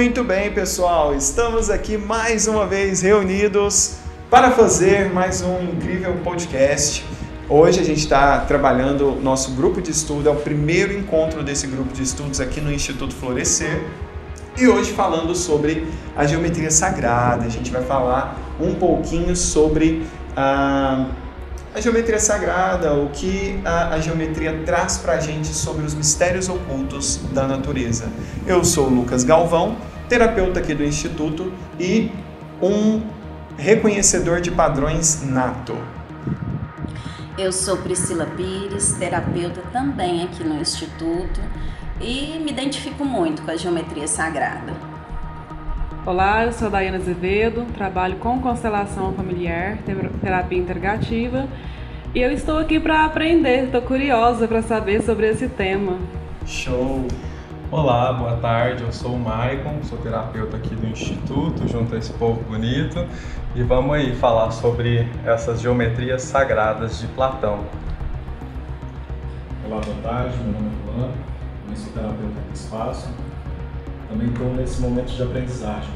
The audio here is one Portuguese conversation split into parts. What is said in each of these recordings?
Muito bem, pessoal, estamos aqui mais uma vez reunidos para fazer mais um incrível podcast. Hoje a gente está trabalhando nosso grupo de estudo, é o primeiro encontro desse grupo de estudos aqui no Instituto Florescer. E hoje falando sobre a geometria sagrada, a gente vai falar um pouquinho sobre a, a geometria sagrada, o que a, a geometria traz para a gente sobre os mistérios ocultos da natureza. Eu sou o Lucas Galvão, terapeuta aqui do Instituto e um reconhecedor de padrões nato. Eu sou Priscila Pires, terapeuta também aqui no Instituto e me identifico muito com a geometria sagrada. Olá, eu sou a Daiana Azevedo, trabalho com constelação familiar, terapia integrativa e eu estou aqui para aprender, estou curiosa para saber sobre esse tema. Show! Olá, boa tarde. Eu sou o Maicon, sou terapeuta aqui do Instituto, junto a esse povo bonito, e vamos aí falar sobre essas geometrias sagradas de Platão. Olá, boa tarde. Meu nome é Luan, eu sou terapeuta do espaço. Também estou nesse momento de aprendizagem.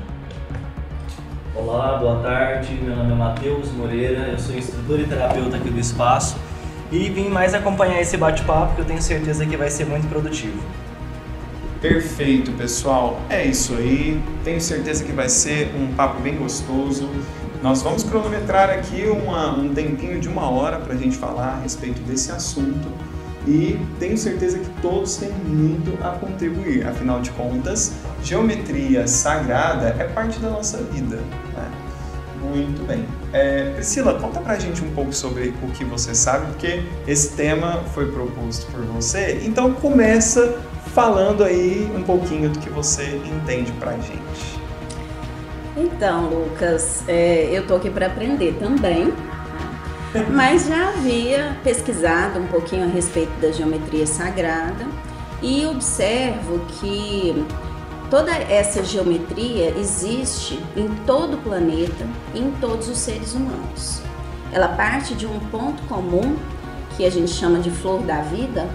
Olá, boa tarde. Meu nome é Matheus Moreira, eu sou instrutor e terapeuta aqui do espaço e vim mais acompanhar esse bate-papo que eu tenho certeza que vai ser muito produtivo. Perfeito, pessoal. É isso aí. Tenho certeza que vai ser um papo bem gostoso. Nós vamos cronometrar aqui uma, um tempinho de uma hora para a gente falar a respeito desse assunto e tenho certeza que todos têm muito a contribuir. Afinal de contas, geometria sagrada é parte da nossa vida. Né? Muito bem. É, Priscila, conta pra gente um pouco sobre o que você sabe, porque esse tema foi proposto por você. Então começa falando aí um pouquinho do que você entende pra gente. Então, Lucas, é, eu tô aqui para aprender também, mas já havia pesquisado um pouquinho a respeito da geometria sagrada e observo que toda essa geometria existe em todo o planeta e em todos os seres humanos. Ela parte de um ponto comum que a gente chama de flor da vida,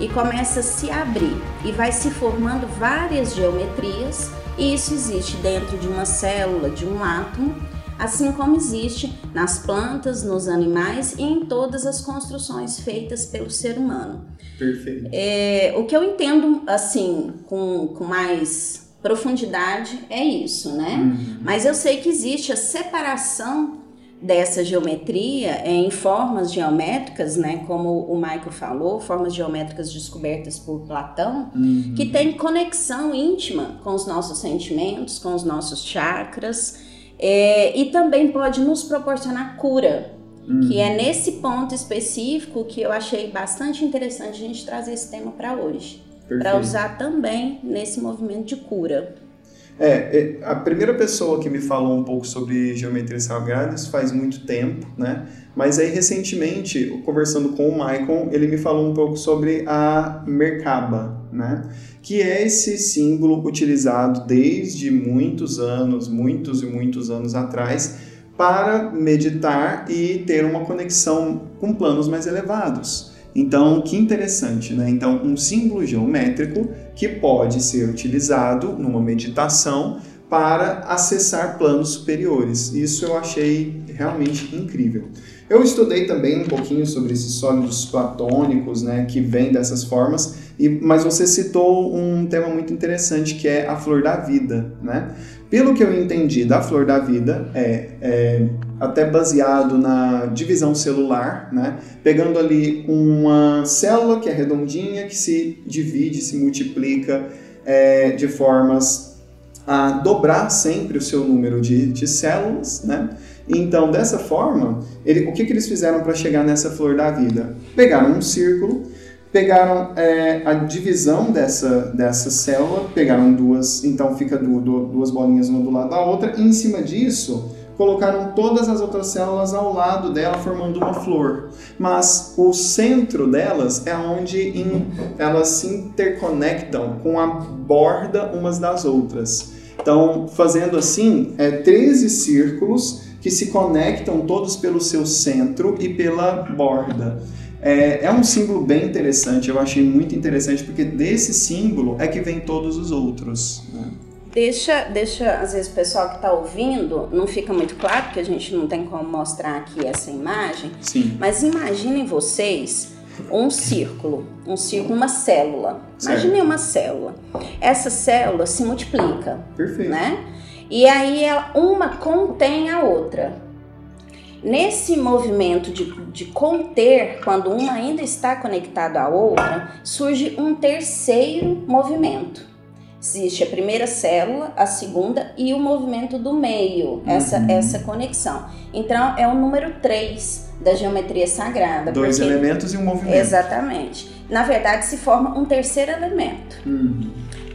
e começa a se abrir e vai se formando várias geometrias, e isso existe dentro de uma célula, de um átomo, assim como existe nas plantas, nos animais e em todas as construções feitas pelo ser humano. Perfeito. É, o que eu entendo assim com, com mais profundidade é isso, né? Uhum. Mas eu sei que existe a separação dessa geometria em formas geométricas, né, como o Michael falou, formas geométricas descobertas por Platão, uhum. que tem conexão íntima com os nossos sentimentos, com os nossos chakras, é, e também pode nos proporcionar cura, uhum. que é nesse ponto específico que eu achei bastante interessante a gente trazer esse tema para hoje, para usar também nesse movimento de cura. É, é, a primeira pessoa que me falou um pouco sobre geometria sagrada, isso faz muito tempo, né? Mas aí recentemente, conversando com o Maicon, ele me falou um pouco sobre a Merkaba, né? Que é esse símbolo utilizado desde muitos anos, muitos e muitos anos atrás, para meditar e ter uma conexão com planos mais elevados. Então, que interessante, né? Então, um símbolo geométrico que pode ser utilizado numa meditação para acessar planos superiores. Isso eu achei realmente incrível. Eu estudei também um pouquinho sobre esses sólidos platônicos, né, que vêm dessas formas, e, mas você citou um tema muito interessante que é a flor da vida, né? Pelo que eu entendi da flor da vida, é, é até baseado na divisão celular, né? Pegando ali uma célula que é redondinha, que se divide, se multiplica é, de formas a dobrar sempre o seu número de, de células, né? Então, dessa forma, ele, o que, que eles fizeram para chegar nessa flor da vida? Pegaram um círculo, pegaram é, a divisão dessa, dessa célula, pegaram duas, então fica du, du, duas bolinhas uma do lado da outra, e em cima disso colocaram todas as outras células ao lado dela, formando uma flor. Mas o centro delas é onde elas se interconectam com a borda umas das outras. Então, fazendo assim, é 13 círculos que se conectam todos pelo seu centro e pela borda. É, é, um símbolo bem interessante, eu achei muito interessante, porque desse símbolo é que vem todos os outros. Né? Deixa, deixa, às vezes o pessoal que está ouvindo não fica muito claro, porque a gente não tem como mostrar aqui essa imagem. Sim. Mas imaginem vocês um círculo, um círculo, uma célula. Imaginem uma célula. Essa célula se multiplica, Perfeito. né? E aí ela- uma contém a outra. Nesse movimento de, de conter, quando uma ainda está conectada à outra, surge um terceiro movimento. Existe a primeira célula, a segunda e o movimento do meio, essa, Uhum. essa conexão. Então é o número 3 da geometria sagrada. Dois porque- elementos e um movimento. Exatamente. Na verdade, se forma um terceiro elemento. Uhum.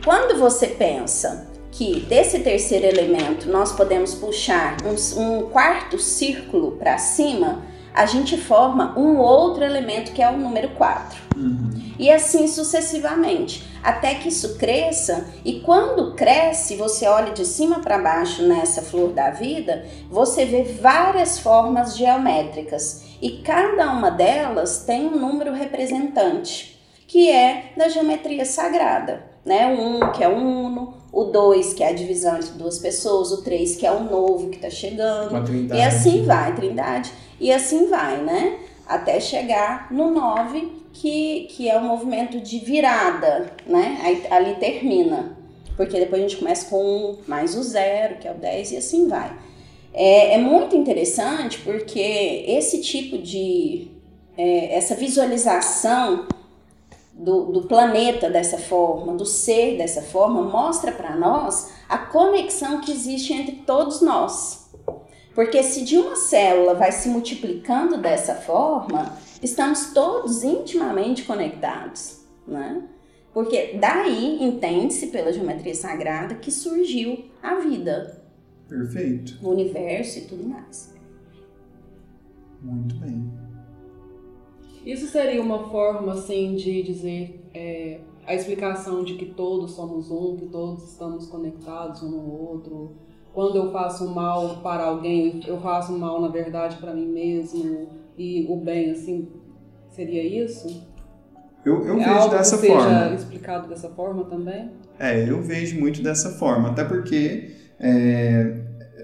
Quando você pensa que desse terceiro elemento nós podemos puxar um, um quarto círculo para cima, a gente forma um outro elemento que é o número 4. Uhum. E assim sucessivamente, até que isso cresça. E quando cresce, você olha de cima para baixo nessa flor da vida, você vê várias formas geométricas. E cada uma delas tem um número representante, que é da geometria sagrada. Né? O 1, um, que é o uno, o 2, que é a divisão entre duas pessoas, o 3, que é o novo que está chegando. Uma trindade. E assim vai, Trindade. E assim vai, né? Até chegar no 9, que, que é o movimento de virada, né? Aí, ali termina. Porque depois a gente começa com 1 mais o 0, que é o 10, e assim vai. É, é muito interessante porque esse tipo de. é, essa visualização do, do planeta dessa forma, do ser dessa forma, mostra para nós a conexão que existe entre todos nós. Porque se de uma célula vai se multiplicando dessa forma, estamos todos intimamente conectados, né? Porque daí entende-se pela geometria sagrada que surgiu a vida, Perfeito. o universo e tudo mais. Muito bem. Isso seria uma forma, assim, de dizer é, a explicação de que todos somos um, que todos estamos conectados um no outro. Quando eu faço mal para alguém, eu faço mal, na verdade, para mim mesmo. E o bem, assim, seria isso? Eu, eu é vejo dessa que seja forma. explicado dessa forma também? É, eu vejo muito dessa forma, até porque é,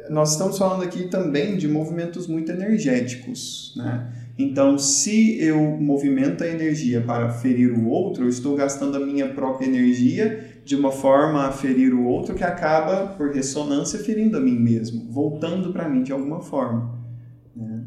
nós estamos falando aqui também de movimentos muito energéticos, né? Então, se eu movimento a energia para ferir o outro, eu estou gastando a minha própria energia de uma forma a ferir o outro que acaba, por ressonância, ferindo a mim mesmo, voltando para mim de alguma forma. né?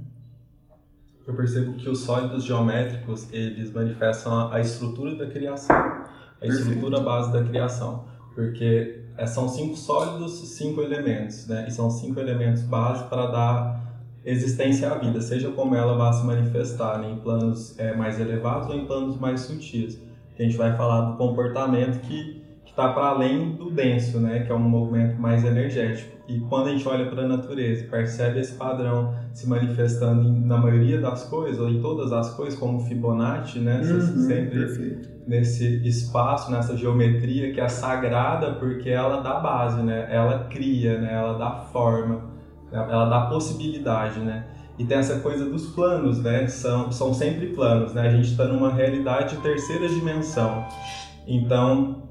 Eu percebo que os sólidos geométricos, eles manifestam a- estrutura da criação, a Perfeito. estrutura base da criação, porque eh, são cinco sólidos, cinco elementos, né? E são cinco elementos base para dar existência à vida, seja como ela vá se manifestar, né? em planos eh, mais elevados ou em planos mais sutis. A gente vai falar do comportamento que está para além do denso, né? Que é um movimento mais energético. E quando a gente olha para a natureza, e percebe esse padrão se manifestando em- na maioria das coisas, ou em todas as coisas, como Fibonacci, né? Uhum, Sempre perfeito. nesse espaço, nessa geometria que é sagrada porque ela dá base, né? Ela cria, né? Ela dá forma? Ela dá possibilidade, né? E tem essa coisa dos planos, né? São, são sempre planos, né? A gente está numa realidade de terceira dimensão. Então,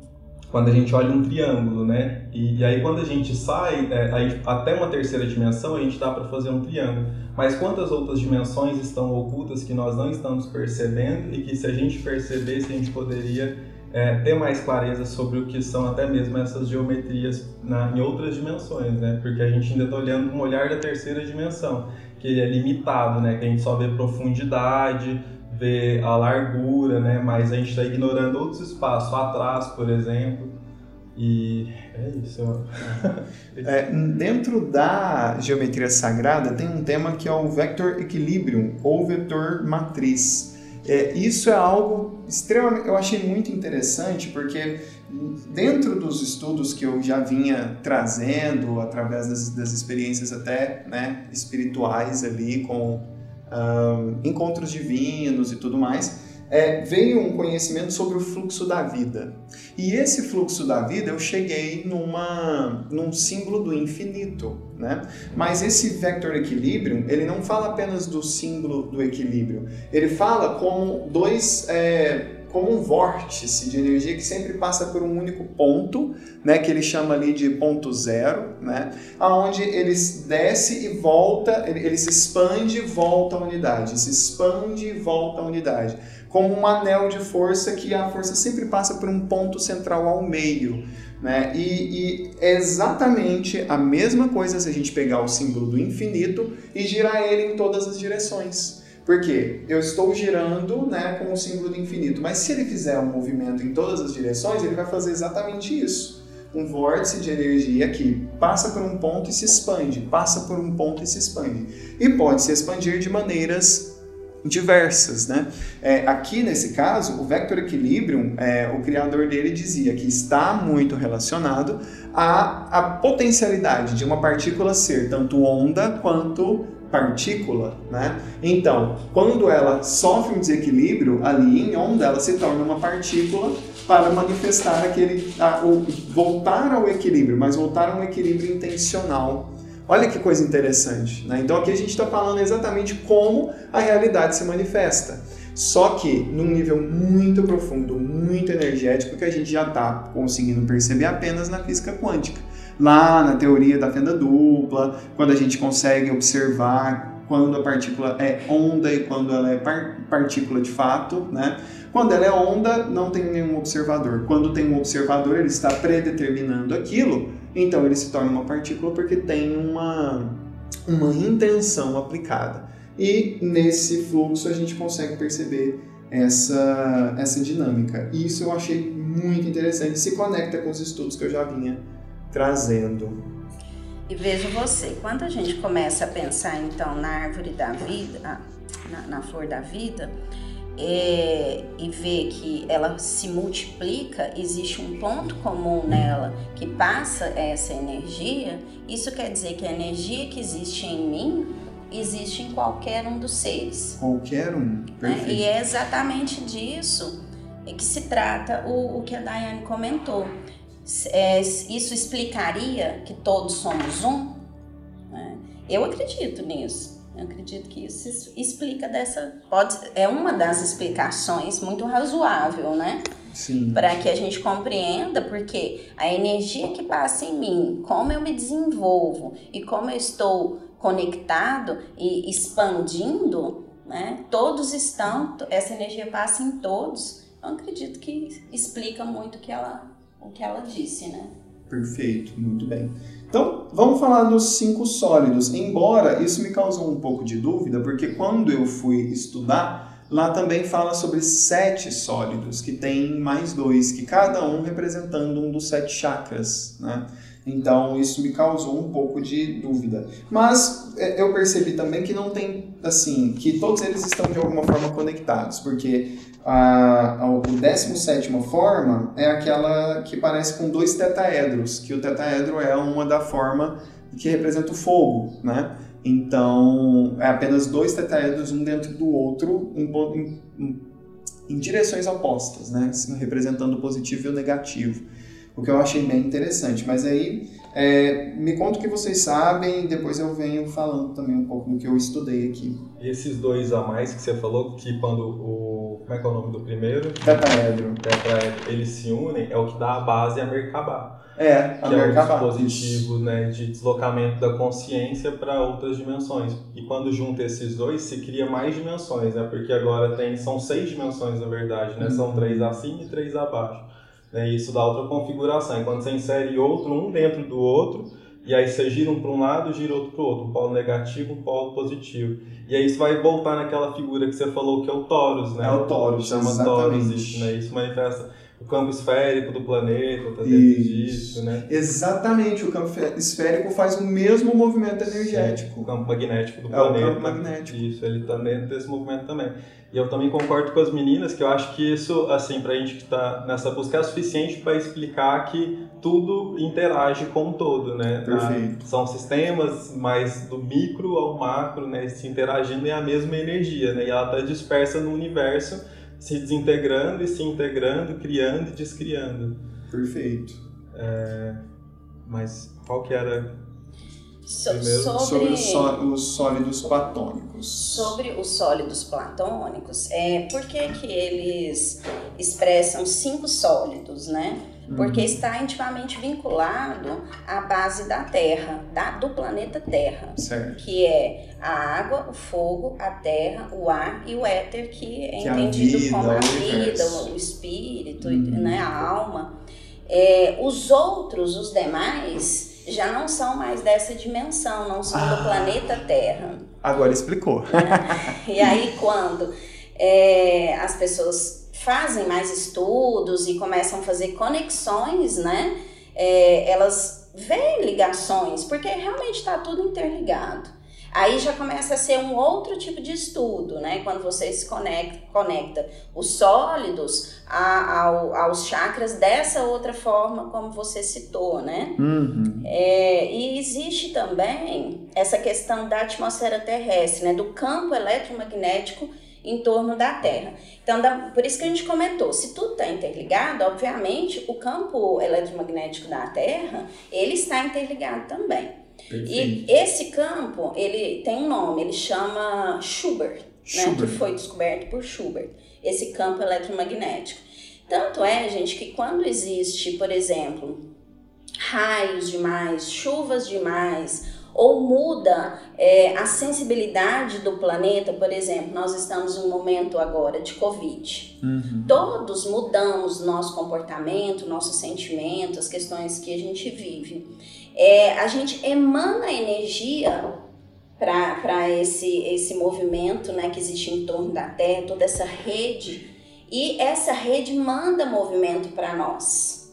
quando a gente olha um triângulo, né? E, e aí quando a gente sai, é, a gente- até uma terceira dimensão, a gente dá para fazer um triângulo. Mas quantas outras dimensões estão ocultas que nós não estamos percebendo e que se a gente percebesse, a gente poderia é, ter mais clareza sobre o que são até mesmo essas geometrias na, em outras dimensões, né? Porque a gente ainda está olhando um olhar da terceira dimensão, que ele é limitado, né? Que a gente só vê profundidade, vê a largura, né? Mas a gente está ignorando outros espaços, atrás, por exemplo. E é isso. É, dentro da geometria sagrada tem um tema que é o vector equilibrium ou vetor matriz. É, isso é algo extremamente, eu achei muito interessante porque dentro dos estudos que eu já vinha trazendo através das, das experiências até né, espirituais ali com encontros divinos e tudo mais, é, veio um conhecimento sobre o fluxo da vida. E esse fluxo da vida eu cheguei numa, num símbolo do infinito, né? Mas esse vector equilibrium, ele não fala apenas do símbolo do equilíbrio. Ele fala como dois, é, como um vórtice de energia que sempre passa por um único ponto, né, que ele chama ali de ponto zero, né, aonde ele desce e volta, ele, ele se expande e volta à unidade, se expande e volta à unidade, como um anel de força que a força sempre passa por um ponto central ao meio. Né? E, e, é exatamente a mesma coisa se a gente pegar o símbolo do infinito e girar ele em todas as direções. Porque eu estou girando né, com o símbolo do infinito, mas se ele fizer um movimento em todas as direções, ele vai fazer exatamente isso. Um vórtice de energia que passa por um ponto e se expande, passa por um ponto e se expande. E pode se expandir de maneiras diversas, né? É, aqui nesse caso, o Vector Equilibrium, é, o criador dele dizia que está muito relacionado à, à potencialidade de uma partícula ser tanto onda quanto partícula, né? Então, quando ela sofre um desequilíbrio ali em onda, ela se torna uma partícula para manifestar aquele, a, o, voltar ao equilíbrio, mas voltar a um equilíbrio intencional Olha que coisa interessante. Né? Então aqui a gente está falando exatamente como a realidade se manifesta. Só que num nível muito profundo, muito energético, que a gente já está conseguindo perceber apenas na física quântica. Lá na teoria da fenda dupla, quando a gente consegue observar quando a partícula é onda e quando ela é par partícula de fato, né? Quando ela é onda, não tem nenhum observador. Quando tem um observador, ele está predeterminando aquilo então ele se torna uma partícula porque tem uma, uma intenção aplicada. E nesse fluxo a gente consegue perceber essa, essa dinâmica. E isso eu achei muito interessante, se conecta com os estudos que eu já vinha trazendo. E veja você, quando a gente começa a pensar então na árvore da vida, na, na flor da vida, é, e ver que ela se multiplica, existe um ponto comum nela que passa essa energia, isso quer dizer que a energia que existe em mim existe em qualquer um dos seres. Qualquer um. Né? E é exatamente disso que se trata o, o que a Daiane comentou. É, isso explicaria que todos somos um? Né? Eu acredito nisso. Eu acredito que isso explica dessa. Pode, é uma das explicações muito razoável, né? Sim. Para que a gente compreenda, porque a energia que passa em mim, como eu me desenvolvo e como eu estou conectado e expandindo, né? Todos estão, essa energia passa em todos. Eu acredito que explica muito o que ela, o que ela disse, né? Perfeito, muito bem. Então, vamos falar dos cinco sólidos. Embora isso me causou um pouco de dúvida, porque quando eu fui estudar, lá também fala sobre sete sólidos, que tem mais dois, que cada um representando um dos sete chakras, né? Então, isso me causou um pouco de dúvida. Mas é, eu percebi também que não tem, assim, que todos eles estão de alguma forma conectados, porque a, a, o 17 forma é aquela que parece com dois tetaedros, que o tetaedro é uma da forma que representa o fogo, né? Então, é apenas dois tetaedros, um dentro do outro, em, em, em direções opostas, né? Representando o positivo e o negativo. O que eu achei bem interessante. Mas aí, é, me conta o que vocês sabem e depois eu venho falando também um pouco do que eu estudei aqui. E esses dois a mais que você falou, que quando o como é que é o nome do primeiro? Tetraedro. Tetraedro. Eles se unem, é o que dá a base a Merkabah. É, a que Merkabah. é o dispositivo né, de deslocamento da consciência para outras dimensões. E quando junta esses dois, se cria mais dimensões, né? Porque agora tem, são seis dimensões, na verdade, né? São três acima e três abaixo. Né? Isso dá outra configuração. Enquanto você insere outro, um dentro do outro, e aí você gira um para um lado, gira outro para o outro, um polo negativo, um polo positivo. E aí isso vai voltar naquela figura que você falou que é o Taurus, né? É o Taurus, chama exatamente. Taurus, né? Isso manifesta o campo esférico do planeta, tá dentro disso, né? Exatamente, o campo esférico faz o mesmo movimento energético. Sim, o campo magnético do é planeta. o campo magnético. Isso, ele tá dentro desse movimento também. E eu também concordo com as meninas que eu acho que isso, assim, pra gente que está nessa busca é suficiente para explicar que tudo interage com o todo, né? Perfeito. Ah, são sistemas, mas do micro ao macro, né? Se interagindo é a mesma energia, né? E ela está dispersa no universo, se desintegrando e se integrando, criando e descriando. Perfeito. É... Mas qual que era So- Primeiro, sobre, Sobre os, só- os sólidos platônicos. sobre os sólidos platônicos, é, por que, que eles expressam cinco sólidos, né? Porque está intimamente vinculado à base da Terra, da- do planeta Terra. Certo. que é a água, o fogo, a terra, o ar e o éter, que é Que é a entendido vida, como a o vida, universo. o espírito, Uhum. né, a alma. É, os outros, os demais, já não são mais dessa dimensão, não são Ah. do planeta Terra. Agora explicou. E aí, quando é, as pessoas fazem mais estudos e começam a fazer conexões, né? é, elas veem ligações, porque realmente está tudo interligado. Aí já começa a ser um outro tipo de estudo, né? Quando você se conecta, conecta os sólidos a- ao- aos chakras dessa outra forma, como você citou, né? Uhum. É, e existe também essa questão da atmosfera terrestre, né, do campo eletromagnético em torno da Terra. Então, da- por isso que a gente comentou, se tudo está interligado, obviamente o campo eletromagnético da Terra ele está interligado também. E esse campo ele tem um nome, ele chama Schubert, né, que Schubert. foi descoberto por Schubert, esse campo eletromagnético. Tanto é, gente, que quando existe, por exemplo, raios demais, chuvas demais, ou muda é, a sensibilidade do planeta, por exemplo, nós estamos em um momento agora de Covid. Uhum. Todos mudamos nosso comportamento, nosso sentimento, as questões que a gente vive. É, a gente emana energia para esse, esse movimento né, que existe em torno da Terra, toda essa rede, e essa rede manda movimento para nós.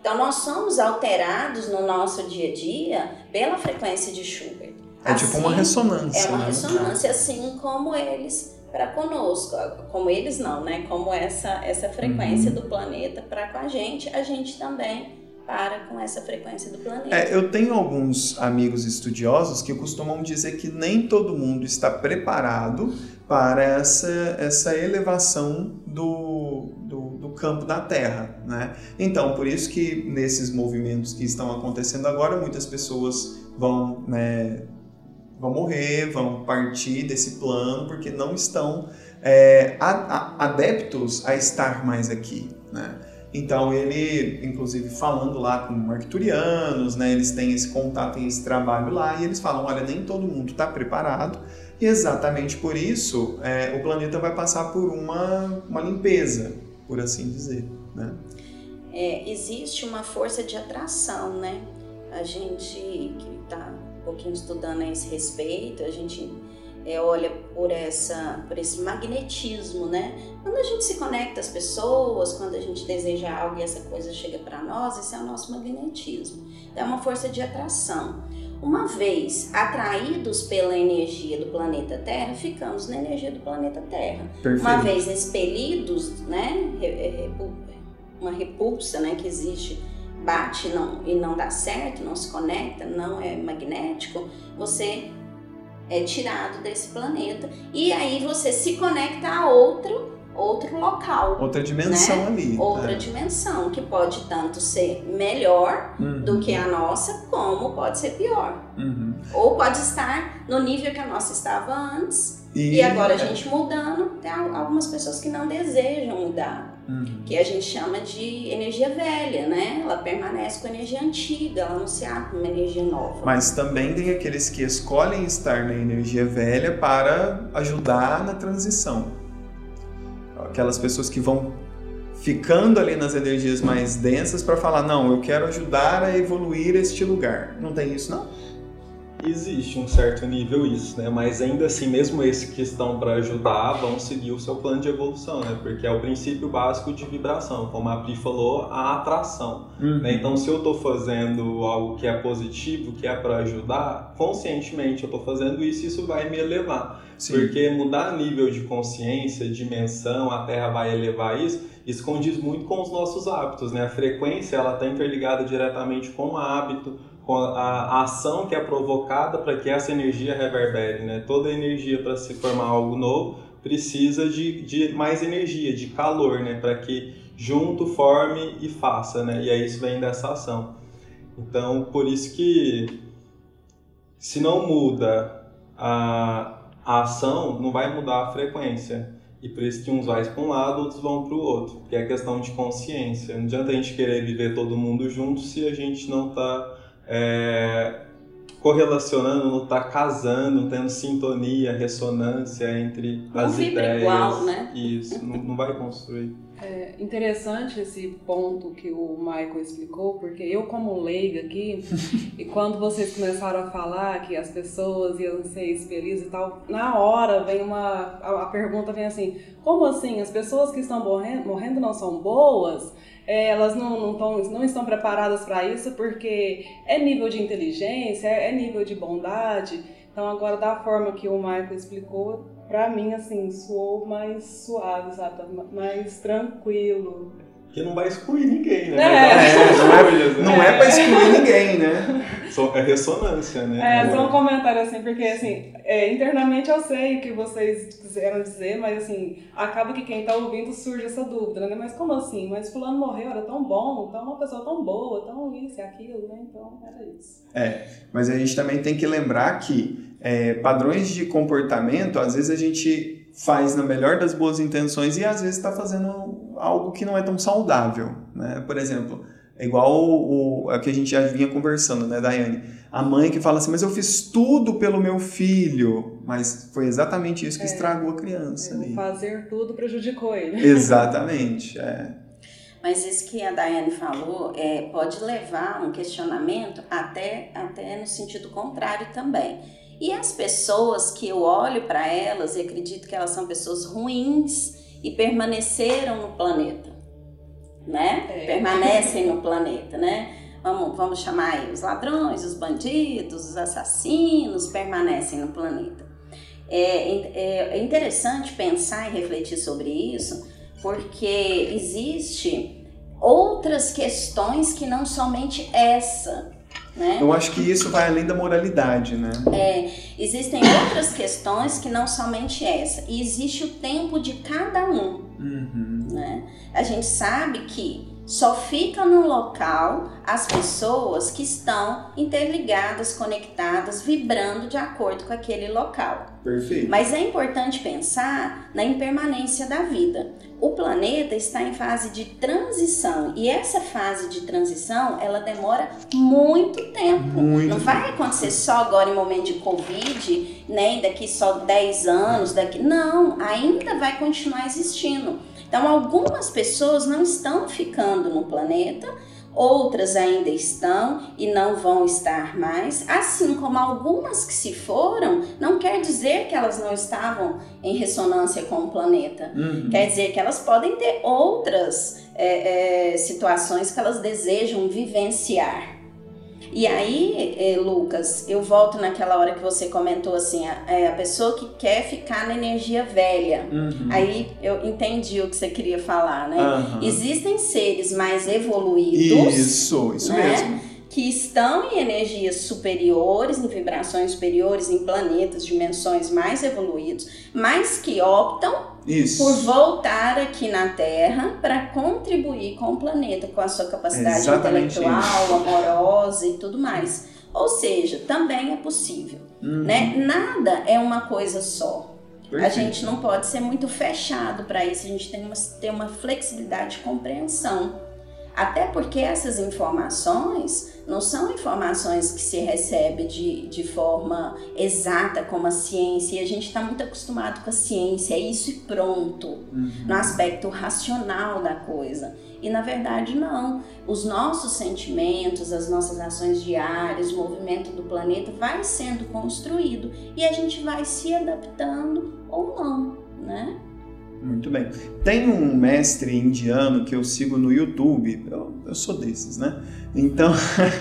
Então, nós somos alterados no nosso dia a dia pela frequência de Schubert. É tipo uma Assim, ressonância. é uma né? ressonância, assim como eles para conosco. Como eles não, né? Como essa, essa frequência Uhum. do planeta para com a gente, a gente também para com essa frequência do planeta. É, eu tenho alguns amigos estudiosos que costumam dizer que nem todo mundo está preparado para essa, essa elevação do, do, do campo da Terra, né? Então, por isso que nesses movimentos que estão acontecendo agora, muitas pessoas vão, né, vão morrer, vão partir desse plano, porque não estão é, adeptos a estar mais aqui, né? Então ele, inclusive falando lá com arcturianos, né, eles têm esse contato, têm esse trabalho lá e eles falam, olha, nem todo mundo está preparado e exatamente por isso é, o planeta vai passar por uma, uma limpeza, por assim dizer, né? É, existe uma força de atração, né? A gente que está um pouquinho estudando a esse respeito, a gente é, olha por essa, por esse magnetismo, né? Quando a gente se conecta às pessoas, quando a gente deseja algo e essa coisa chega para nós, esse é o nosso magnetismo. Então, é uma força de atração. Uma vez atraídos pela energia do planeta Terra, ficamos na energia do planeta Terra. Perfeito. Uma vez expelidos, né, é, uma repulsa, né, que existe, bate não, e não dá certo, não se conecta, não é magnético, você é tirado desse planeta e aí você se conecta a outro, outro local, Outra dimensão ali. outra né? dimensão que pode tanto ser melhor Uhum, do que a nossa, como pode ser pior. uhum. Ou pode estar no nível que a nossa estava antes e, agora a gente mudando, tem al- algumas pessoas que não desejam mudar, Uhum. que a gente chama de energia velha, né? Ela permanece com a energia antiga, ela não se abre uma energia nova. Mas também tem aqueles que escolhem estar na energia velha para ajudar na transição. Aquelas pessoas que vão ficando ali nas energias mais densas para falar, não, eu quero ajudar a evoluir este lugar. Não tem isso, não? Existe um certo nível isso, né? Mas ainda assim, mesmo esses que estão para ajudar vão seguir o seu plano de evolução, né? Porque é o princípio básico de vibração, como a Pri falou, a atração. né? Então, se eu estou fazendo algo que é positivo, que é para ajudar, conscientemente eu estou fazendo isso, isso vai me elevar. Sim. Porque mudar nível de consciência, dimensão, a Terra vai elevar isso, isso condiz muito com os nossos hábitos, né? A frequência, ela está interligada diretamente com o hábito, a, ação que é provocada para que essa energia reverbere, né? Toda energia para se formar algo novo precisa de, de mais energia, de calor, né? Para que junto forme e faça, né? E aí isso vem dessa ação. Então, por isso que se não muda a, a ação, não vai mudar a frequência. E por isso que uns vai para um lado, outros vão para o outro. Que é questão de consciência. Não adianta a gente querer viver todo mundo junto se a gente não está é, correlacionando, não está casando, tendo sintonia, ressonância entre Não as ideias. igual, né? Isso, não, não vai construir. É interessante esse ponto que o Michael explicou, porque eu como leiga aqui, e quando vocês começaram a falar que as pessoas iam ser expelidas e tal, na hora vem uma. A, a pergunta vem assim, como assim? As pessoas que estão morrendo, morrendo não são boas? É, elas não, não, tão, não estão preparadas para isso porque é nível de inteligência, é, é nível de bondade. Então agora da forma que o Michael explicou, pra mim, assim, soou mais suave, sabe? Mais tranquilo. Que não vai excluir ninguém, né? É. É, são não é- escolhas, né? Não é para excluir ninguém, né? É ressonância, né? É, só um comentário assim, porque assim, é, internamente eu sei o que vocês quiseram dizer, mas assim, acaba que quem tá ouvindo surge essa dúvida, né? Mas como assim? Mas fulano morreu, era tão bom, então uma pessoa tão boa, tão isso e aquilo, né? Então era isso. Mas a gente também tem que lembrar que é, padrões de comportamento, às vezes a gente faz na melhor das boas intenções e às vezes está fazendo algo que não é tão saudável, né? Por exemplo, é igual o, o, o que a gente já vinha conversando, né, Daiane? A mãe que fala assim, mas eu fiz tudo pelo meu filho, mas foi exatamente isso que É. estragou a criança É, ali. fazer tudo prejudicou ele. Exatamente, é. Mas isso que a Daiane falou é, pode levar um questionamento até, até no sentido contrário também. E as pessoas que eu olho para elas e acredito que elas são pessoas ruins e permaneceram no planeta, né? É. Permanecem no planeta, né? Vamos, vamos chamar aí os ladrões, os bandidos, os assassinos, permanecem no planeta. É, é, é interessante pensar e refletir sobre isso, porque existe outras questões que não somente essa, né? Eu acho que isso vai além da moralidade, né? Existem outras questões que não somente essa. E existe o tempo de cada um, Uhum. né? A gente sabe que só fica no local as pessoas que estão interligadas, conectadas, vibrando de acordo com aquele local. Perfeito. Mas é importante pensar na impermanência da vida. O planeta está em fase de transição e essa fase de transição ela demora muito tempo. Muito Não vai acontecer só agora em momento de Covid, nem daqui só 10 anos, daqui. Não, ainda vai continuar existindo. Então, algumas pessoas não estão ficando no planeta, outras ainda estão e não vão estar mais. Assim como algumas que se foram, não quer dizer que elas não estavam em ressonância com o planeta. Uhum. Quer dizer que elas podem ter outras é, é, situações que elas desejam vivenciar. E aí, eh, Lucas, eu volto naquela hora que você comentou assim, a, é, a pessoa que quer ficar na energia velha. Uhum. Aí eu entendi o que você queria falar, né? Aham. Existem seres mais evoluídos Isso, isso né? mesmo. Que estão em energias superiores, em vibrações superiores, em planetas, dimensões mais evoluídos, mas que optam Isso. por voltar aqui na Terra para contribuir com o planeta, com a sua capacidade Exatamente intelectual, amorosa e tudo mais. Ou seja, também é possível, Uhum. né? Nada é uma coisa só. A Perfeito. gente não pode ser muito fechado para isso, a gente tem uma, ter uma flexibilidade de compreensão. Até porque essas informações não são informações que se recebe de, de forma exata como a ciência, e a gente está muito acostumado com a ciência, é isso e pronto, Uhum. no aspecto racional da coisa. E na verdade, não. Os nossos sentimentos, as nossas ações diárias, o movimento do planeta vai sendo construído e a gente vai se adaptando ou não, né? Muito bem. Tem um mestre indiano que eu sigo no YouTube, eu, eu sou desses, né? Então,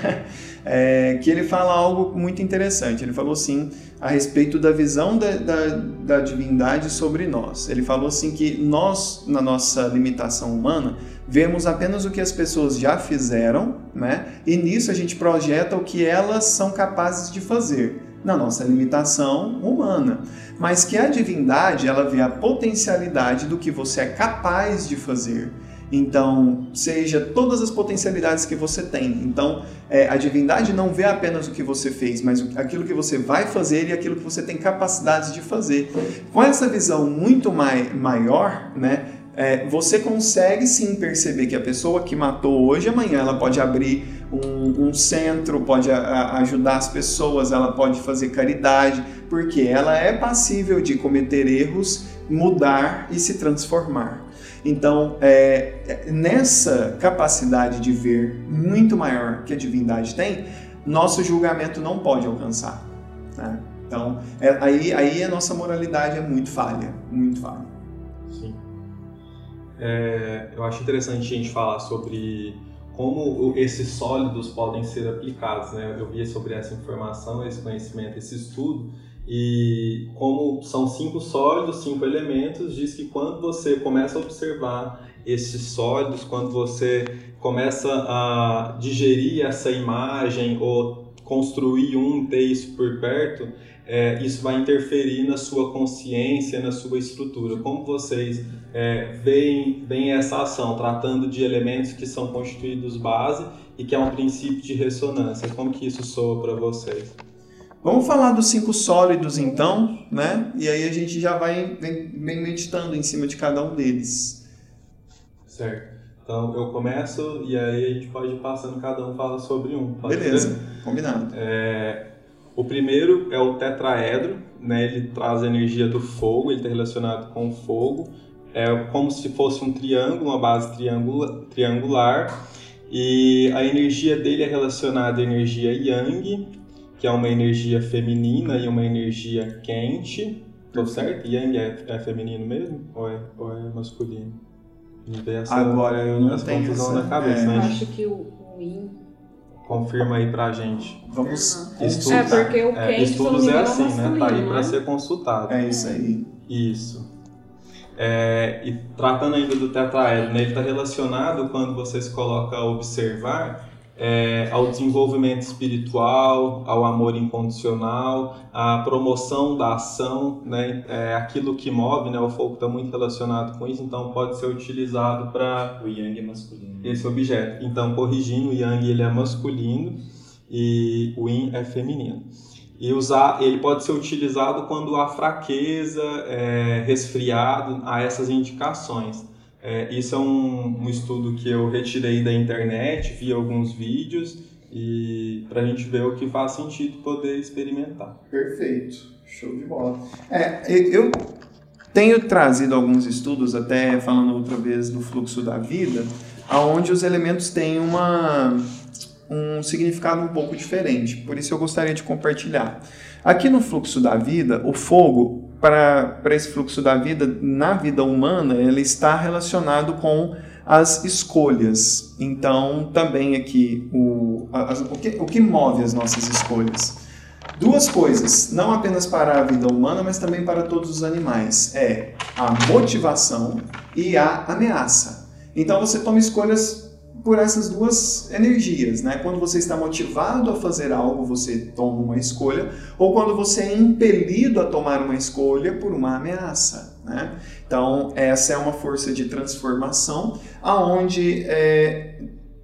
é, que ele fala algo muito interessante. Ele falou assim a respeito da visão da, da, da divindade sobre nós. Ele falou assim que nós, na nossa limitação humana, vemos apenas o que as pessoas já fizeram, né? E nisso a gente projeta o que elas são capazes de fazer na nossa limitação humana mas que a divindade ela vê a potencialidade do que você é capaz de fazer. Então, seja todas as potencialidades que você tem. Então, é, a divindade não vê apenas o que você fez, mas aquilo que você vai fazer e aquilo que você tem capacidades de fazer. Com essa visão muito mai maior, né? É, você consegue sim perceber que a pessoa que matou hoje, amanhã ela pode abrir um, um centro, pode a, a ajudar as pessoas, ela pode fazer caridade, porque ela é passível de cometer erros, mudar e se transformar. Então, é, nessa capacidade de ver muito maior que a divindade tem, nosso julgamento não pode alcançar. Né? Então, é, aí, aí a nossa moralidade é muito falha, muito falha. Sim. É, eu acho interessante a gente falar sobre como esses sólidos podem ser aplicados. Né? Eu vi sobre essa informação, esse conhecimento, esse estudo, e como são cinco sólidos, cinco elementos, diz que quando você começa a observar esses sólidos, quando você começa a digerir essa imagem ou construir um, ter isso por perto, é, isso vai interferir na sua consciência, na sua estrutura. Como vocês é, veem, veem essa ação, tratando de elementos que são constituídos base e que é um princípio de ressonância? Como que isso soa para vocês? Vamos falar dos cinco sólidos então, né? E aí a gente já vai vem, vem meditando em cima de cada um deles. Certo. Então eu começo e aí a gente pode ir passando, cada um fala sobre um. Beleza, ser? combinado. É, o primeiro é o tetraedro, né? Ele traz a energia do fogo, ele está relacionado com o fogo. É como se fosse um triângulo, uma base triangula, triangular. E a energia dele é relacionada à energia yang, que é uma energia feminina e uma energia quente. Tô certo? Yang é, é feminino mesmo? Ou é, ou é masculino? Essa, Agora eu não tenho essa... na cabeça, é. né? Eu acho que o, o Yin... Confirma aí pra gente. Vamos estudar. É, porque o quente, é, Estudos é assim, né? Tá aí pra ser consultado. É isso aí. Isso. É, e tratando ainda do tetraedro, né, ele está relacionado quando você se coloca a observar é, ao desenvolvimento espiritual, ao amor incondicional, à promoção da ação, né? É aquilo que move, né? O fogo está muito relacionado com isso, então pode ser utilizado para o yang é masculino. Esse objeto. Então, corrigindo, o yang ele é masculino e o yin é feminino. E usar, ele pode ser utilizado quando há fraqueza, é, resfriado, a essas indicações. É, isso é um, um, estudo que eu retirei da internet, vi alguns vídeos e para a gente ver o que faz sentido poder experimentar. Perfeito, show de bola. É, eu tenho trazido alguns estudos, até falando outra vez do fluxo da vida, aonde os elementos têm uma, um significado um pouco diferente. Por isso eu gostaria de compartilhar. Aqui no fluxo da vida, o fogo para esse fluxo da vida, na vida humana, ele está relacionado com as escolhas. Então, também aqui, o, o, que, o que move as nossas escolhas? Duas coisas, não apenas para a vida humana, mas também para todos os animais: é a motivação e a ameaça. Então, você toma escolhas por essas duas energias, né? Quando você está motivado a fazer algo, você toma uma escolha, ou quando você é impelido a tomar uma escolha por uma ameaça, né? Então essa é uma força de transformação, aonde é,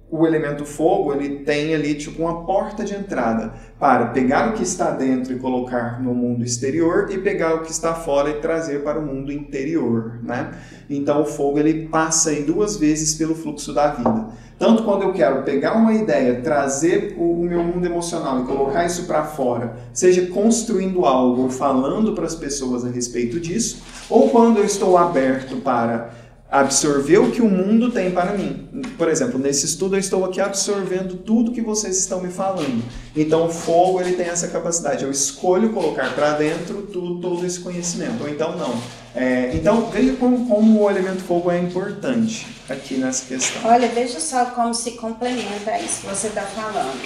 o elemento fogo ele tem ali tipo uma porta de entrada para pegar o que está dentro e colocar no mundo exterior e pegar o que está fora e trazer para o mundo interior, né? Então o fogo ele passa aí duas vezes pelo fluxo da vida. Tanto quando eu quero pegar uma ideia, trazer o meu mundo emocional e colocar isso para fora, seja construindo algo ou falando para as pessoas a respeito disso, ou quando eu estou aberto para absorver o que o mundo tem para mim. Por exemplo, nesse estudo eu estou aqui absorvendo tudo que vocês estão me falando. Então o fogo ele tem essa capacidade. Eu escolho colocar para dentro tudo, todo esse conhecimento. Ou então não. É, então veja como, como o elemento fogo é importante aqui nessa questão. Olha, veja só como se complementa isso que você está falando.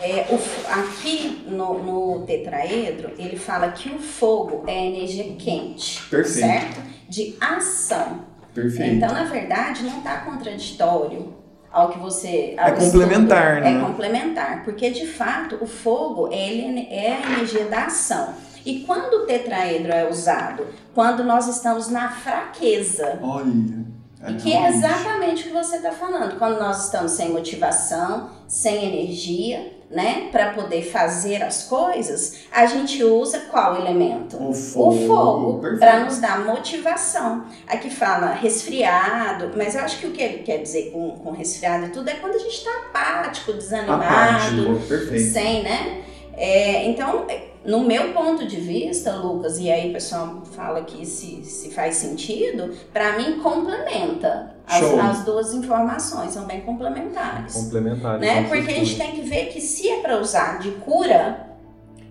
É, o, aqui no, no, tetraedro, ele fala que o fogo é energia quente, Perfeito. certo? De ação. Perfeito. Então, na verdade, não está contraditório ao que você. Ao é complementar, estudo. né? É complementar, porque de fato o fogo ele é a energia da ação. E quando o tetraedro é usado? Quando nós estamos na fraqueza. Olha. E que é exatamente o que você está falando. Quando nós estamos sem motivação, sem energia, né, para poder fazer as coisas, a gente usa qual elemento? O fogo. O fogo, para nos dar motivação. Aqui fala resfriado, mas eu acho que o que ele quer dizer com, com resfriado e tudo é quando a gente está apático, desanimado, Apático, perfeito. sem, né? É, então, no meu ponto de vista, Lucas, e aí o pessoal fala que se, se faz sentido, para mim complementa. As, as duas informações são bem complementares. Complementares. Né? Porque a gente tem que ver que se é para usar de cura,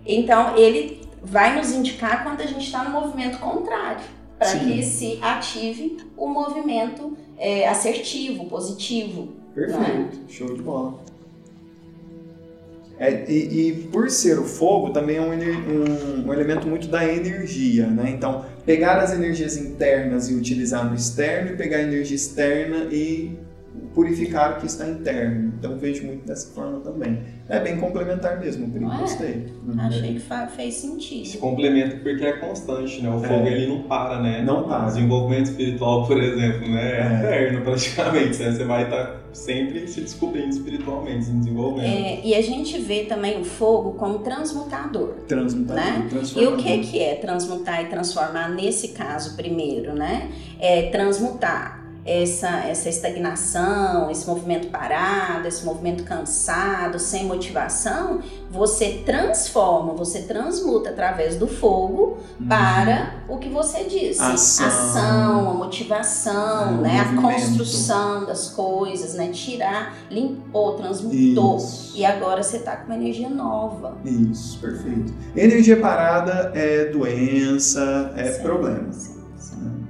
então ele vai nos indicar quando a gente está no movimento contrário, para que se ative o movimento é, assertivo, positivo. Perfeito, show de bola. É, e, e por ser o fogo, também é um, um- um elemento muito da energia, né? Então, pegar as energias internas e utilizar no externo, e pegar a energia externa e purificar o que está interno. Então, vejo muito dessa forma também. É bem complementar mesmo, Pri, Não é? gostei. Uhum. Achei que fez Se sentido. complementa porque é constante, né? O É. fogo ele não para, né? Não para. O desenvolvimento espiritual, por exemplo, né? É, É. eterno praticamente, né? Você vai estar sempre se descobrindo espiritualmente, se desenvolvendo. É, e a gente vê também o fogo como transmutador. Transmutador, Né? E o que, que é transmutar e transformar nesse caso primeiro, né? É transmutar essa, essa estagnação, esse movimento parado, esse movimento cansado, sem motivação, você transforma, você transmuta através do fogo Uhum. para o que você disse. Ação. Ação, a motivação, É, né? A construção das coisas, né? Tirar, limpou, transmutou. Isso. E agora você tá com uma energia nova. Isso, perfeito. Energia parada é doença, é Sim, problema. sim, sim.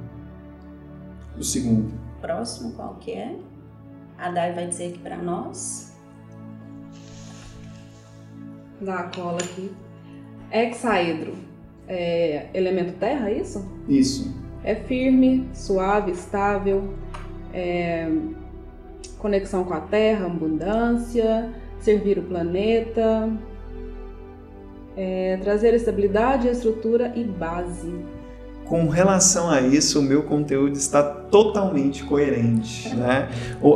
O segundo. Próximo, qual que é? A Dai vai dizer aqui pra nós. Dá a cola aqui. Hexaedro. É elemento terra, é isso? Isso. É firme, suave, estável, é, conexão com a terra, abundância, servir o planeta, é, trazer estabilidade, estrutura e base. Com relação a isso, o meu conteúdo está totalmente coerente, né?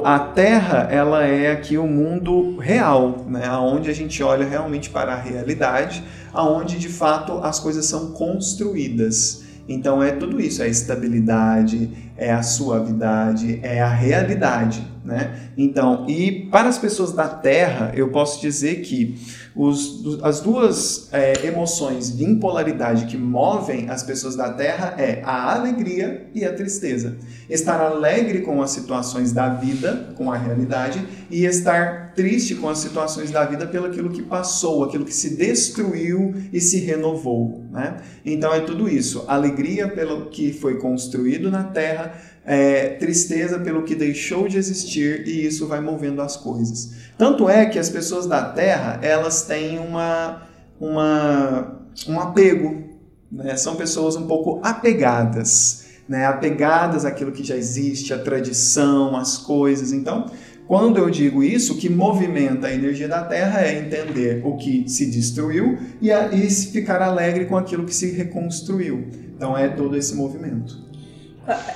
A Terra, ela é aqui o mundo real, né? Onde a gente olha realmente para a realidade, aonde de fato as coisas são construídas. Então é tudo isso, é a estabilidade, é a suavidade, é a realidade, né? Então, e para as pessoas da Terra, eu posso dizer que os- as duas é, emoções de impolaridade que movem as pessoas da Terra é a alegria e a tristeza. Estar alegre com as situações da vida, com a realidade, e estar triste com as situações da vida pelo aquilo que passou, aquilo que se destruiu e se renovou, né? Então é tudo isso, alegria pelo que foi construído na Terra, é, tristeza pelo que deixou de existir e isso vai movendo as coisas. Tanto é que as pessoas da Terra, elas têm uma, uma, um apego, né? são pessoas um pouco apegadas, né? apegadas àquilo que já existe, à tradição, às coisas. Então, quando eu digo isso, o que movimenta a energia da Terra é entender o que se destruiu e, a, e ficar alegre com aquilo que se reconstruiu. Então é todo esse movimento.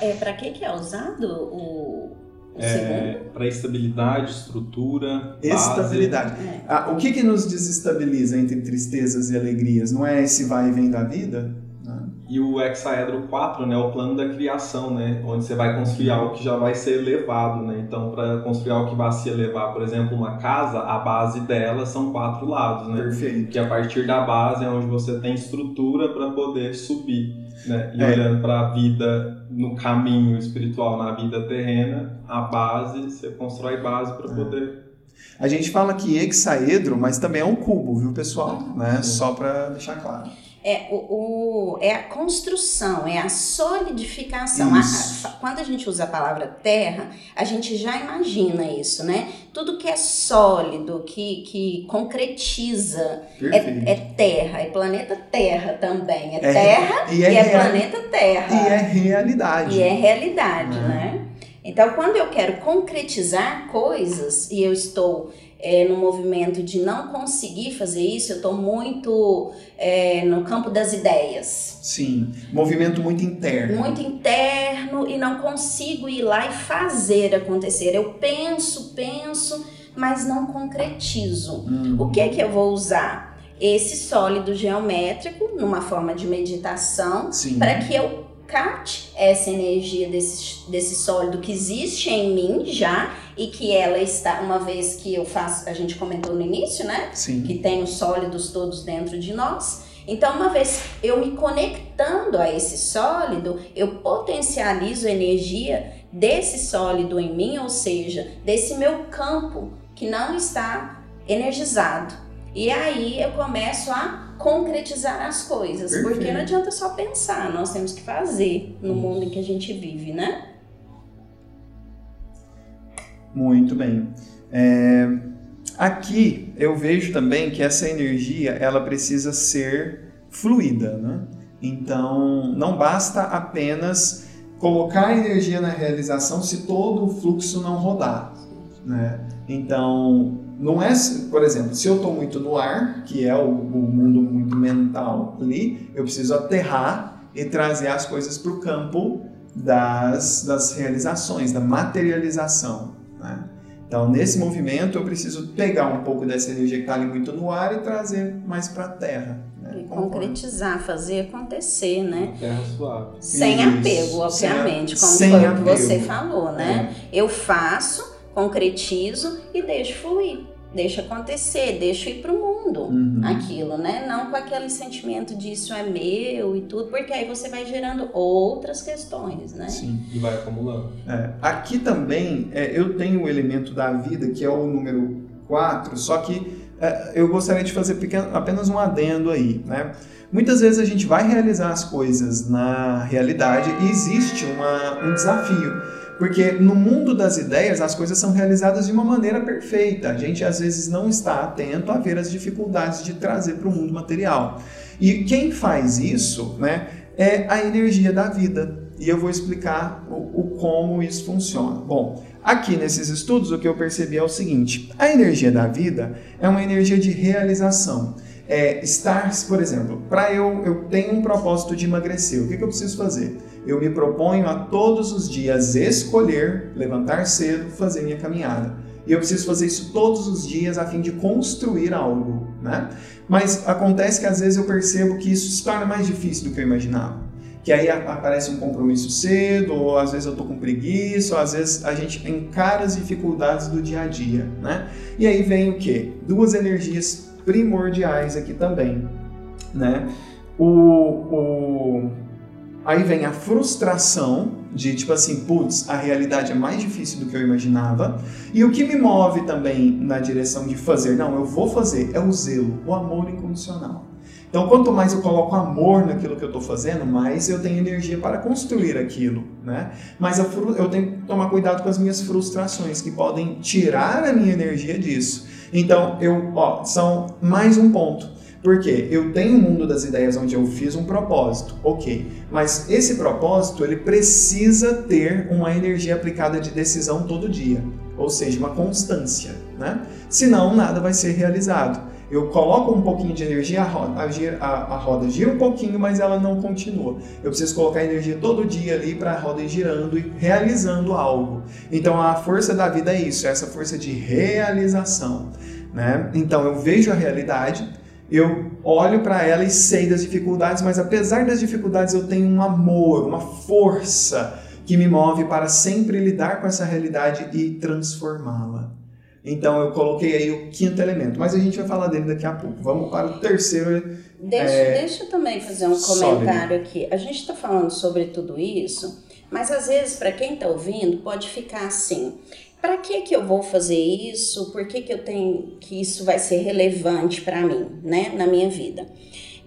É, para que, que é usado o, o É, segundo? para estabilidade, estrutura, base. Estabilidade. É. Ah, o que, que nos desestabiliza entre tristezas e alegrias? Não é esse vai e vem da vida? Né? E o hexaedro 4, né, é o plano da criação, né, onde você vai construir algo que já vai ser elevado, né? Então, para construir algo que vai se elevar, por exemplo, uma casa, a base dela são quatro lados, né? Perfeito. Que a partir da base é onde você tem estrutura para poder subir, né? E É. olhando para a vida no caminho espiritual, na vida terrena, a base, você constrói base para É. poder A gente fala que hexaedro, mas também é um cubo, viu, pessoal? Né? Só para deixar claro. É, o, o- é a construção, é a solidificação. A- a- quando a gente usa a palavra terra, a gente já imagina isso, né? Tudo que é sólido, que, que concretiza, é, é terra, é planeta Terra também. É, É- terra e e é é, real- planeta Terra. E é realidade. E é realidade, Né? né? Então, quando eu quero concretizar coisas e eu estou é, no movimento de não conseguir fazer isso, eu estou muito é, no campo das ideias. Sim, movimento muito interno. Muito interno e não consigo ir lá e fazer acontecer. Eu penso, penso, mas não concretizo. Hum. O que é que eu vou usar? Esse sólido geométrico, numa forma de meditação, para que eu capte essa energia desse, desse sólido que existe em mim já e que ela está, uma vez que eu faço, a gente comentou no início, né? Sim. Que tem os sólidos todos dentro de nós. Então, uma vez eu me conectando a esse sólido, eu potencializo a energia desse sólido em mim, ou seja, desse meu campo que não está energizado. E aí eu começo a concretizar as coisas, porque Perfeito. não adianta só pensar, nós temos que fazer no mundo em que a gente vive, né? Muito bem. É, aqui eu vejo também que essa energia ela precisa ser fluida, né? Então não basta apenas colocar energia na realização se todo o fluxo não rodar, né? Então não é, por exemplo, se eu estou muito no ar, que é o, o mundo muito mental ali, eu preciso aterrar e trazer as coisas para o campo das, das realizações, da materialização. Né? Então, nesse movimento, eu preciso pegar um pouco dessa energia que está ali muito no ar e trazer mais para a terra. Né? E concretizar, fazer acontecer, né? Terra suave. Sem Isso. apego, obviamente, Sem- como sem foi o que apego. É. você falou, né? Eu faço, concretizo e deixo fluir, deixo acontecer, deixo ir pro mundo Uhum. aquilo, né? Não com aquele sentimento de isso é meu e tudo, porque aí você vai gerando outras questões, né? Sim. E vai acumulando. É, aqui também é, eu tenho o elemento da vida, que é o número 4, só que é, eu gostaria de fazer pequeno- apenas um adendo aí. Né? Muitas vezes a gente vai realizar as coisas na realidade e existe uma, um desafio. Porque no mundo das ideias as coisas são realizadas de uma maneira perfeita. A gente às vezes não está atento a ver as dificuldades de trazer para o mundo material. E quem faz isso né, é a energia da vida. E eu vou explicar o, o como isso funciona. Bom, aqui nesses estudos o que eu percebi é o seguinte: a energia da vida é uma energia de realização. É estar, por exemplo, para eu, eu tenho um propósito de emagrecer, o que, que eu preciso fazer? Eu me proponho a todos os dias escolher, levantar cedo, fazer minha caminhada. E eu preciso fazer isso todos os dias a fim de construir algo, né? Mas acontece que às vezes eu percebo que isso se torna mais difícil do que eu imaginava. Que aí aparece um compromisso cedo, ou às vezes eu tô com preguiça, ou às vezes a gente encara as dificuldades do dia a dia, né? E aí vem o quê? Duas energias primordiais aqui também, né? O, o... Aí vem a frustração de tipo assim, putz, a realidade é mais difícil do que eu imaginava. E o que me move também na direção de fazer, não, eu vou fazer, é o zelo, o amor incondicional. Então, quanto mais eu coloco amor naquilo que eu estou fazendo, mais eu tenho energia para construir aquilo, né? Mas eu tenho que tomar cuidado com as minhas frustrações, que podem tirar a minha energia disso. Então, eu, ó, são mais um ponto. Porque eu tenho um mundo das ideias onde eu fiz um propósito, ok. Mas esse propósito, ele precisa ter uma energia aplicada de decisão todo dia. Ou seja, uma constância, né? Senão, nada vai ser realizado. Eu coloco um pouquinho de energia, a roda, a, a roda gira um pouquinho, mas ela não continua. Eu preciso colocar energia todo dia ali para a roda ir girando e realizando algo. Então a força da vida é isso, é essa força de realização. Né? Então eu vejo a realidade, eu olho para ela e sei das dificuldades, mas apesar das dificuldades eu tenho um amor, uma força que me move para sempre lidar com essa realidade e transformá-la. Então eu coloquei aí o quinto elemento, mas a gente vai falar dele daqui a pouco. Vamos para o terceiro. Deixa, É, deixa eu também fazer um sólido. comentário aqui. A gente está falando sobre tudo isso, mas às vezes para quem está ouvindo pode ficar assim: para que que eu vou fazer isso? Por que que eu tenho que isso vai ser relevante para mim, né, na minha vida?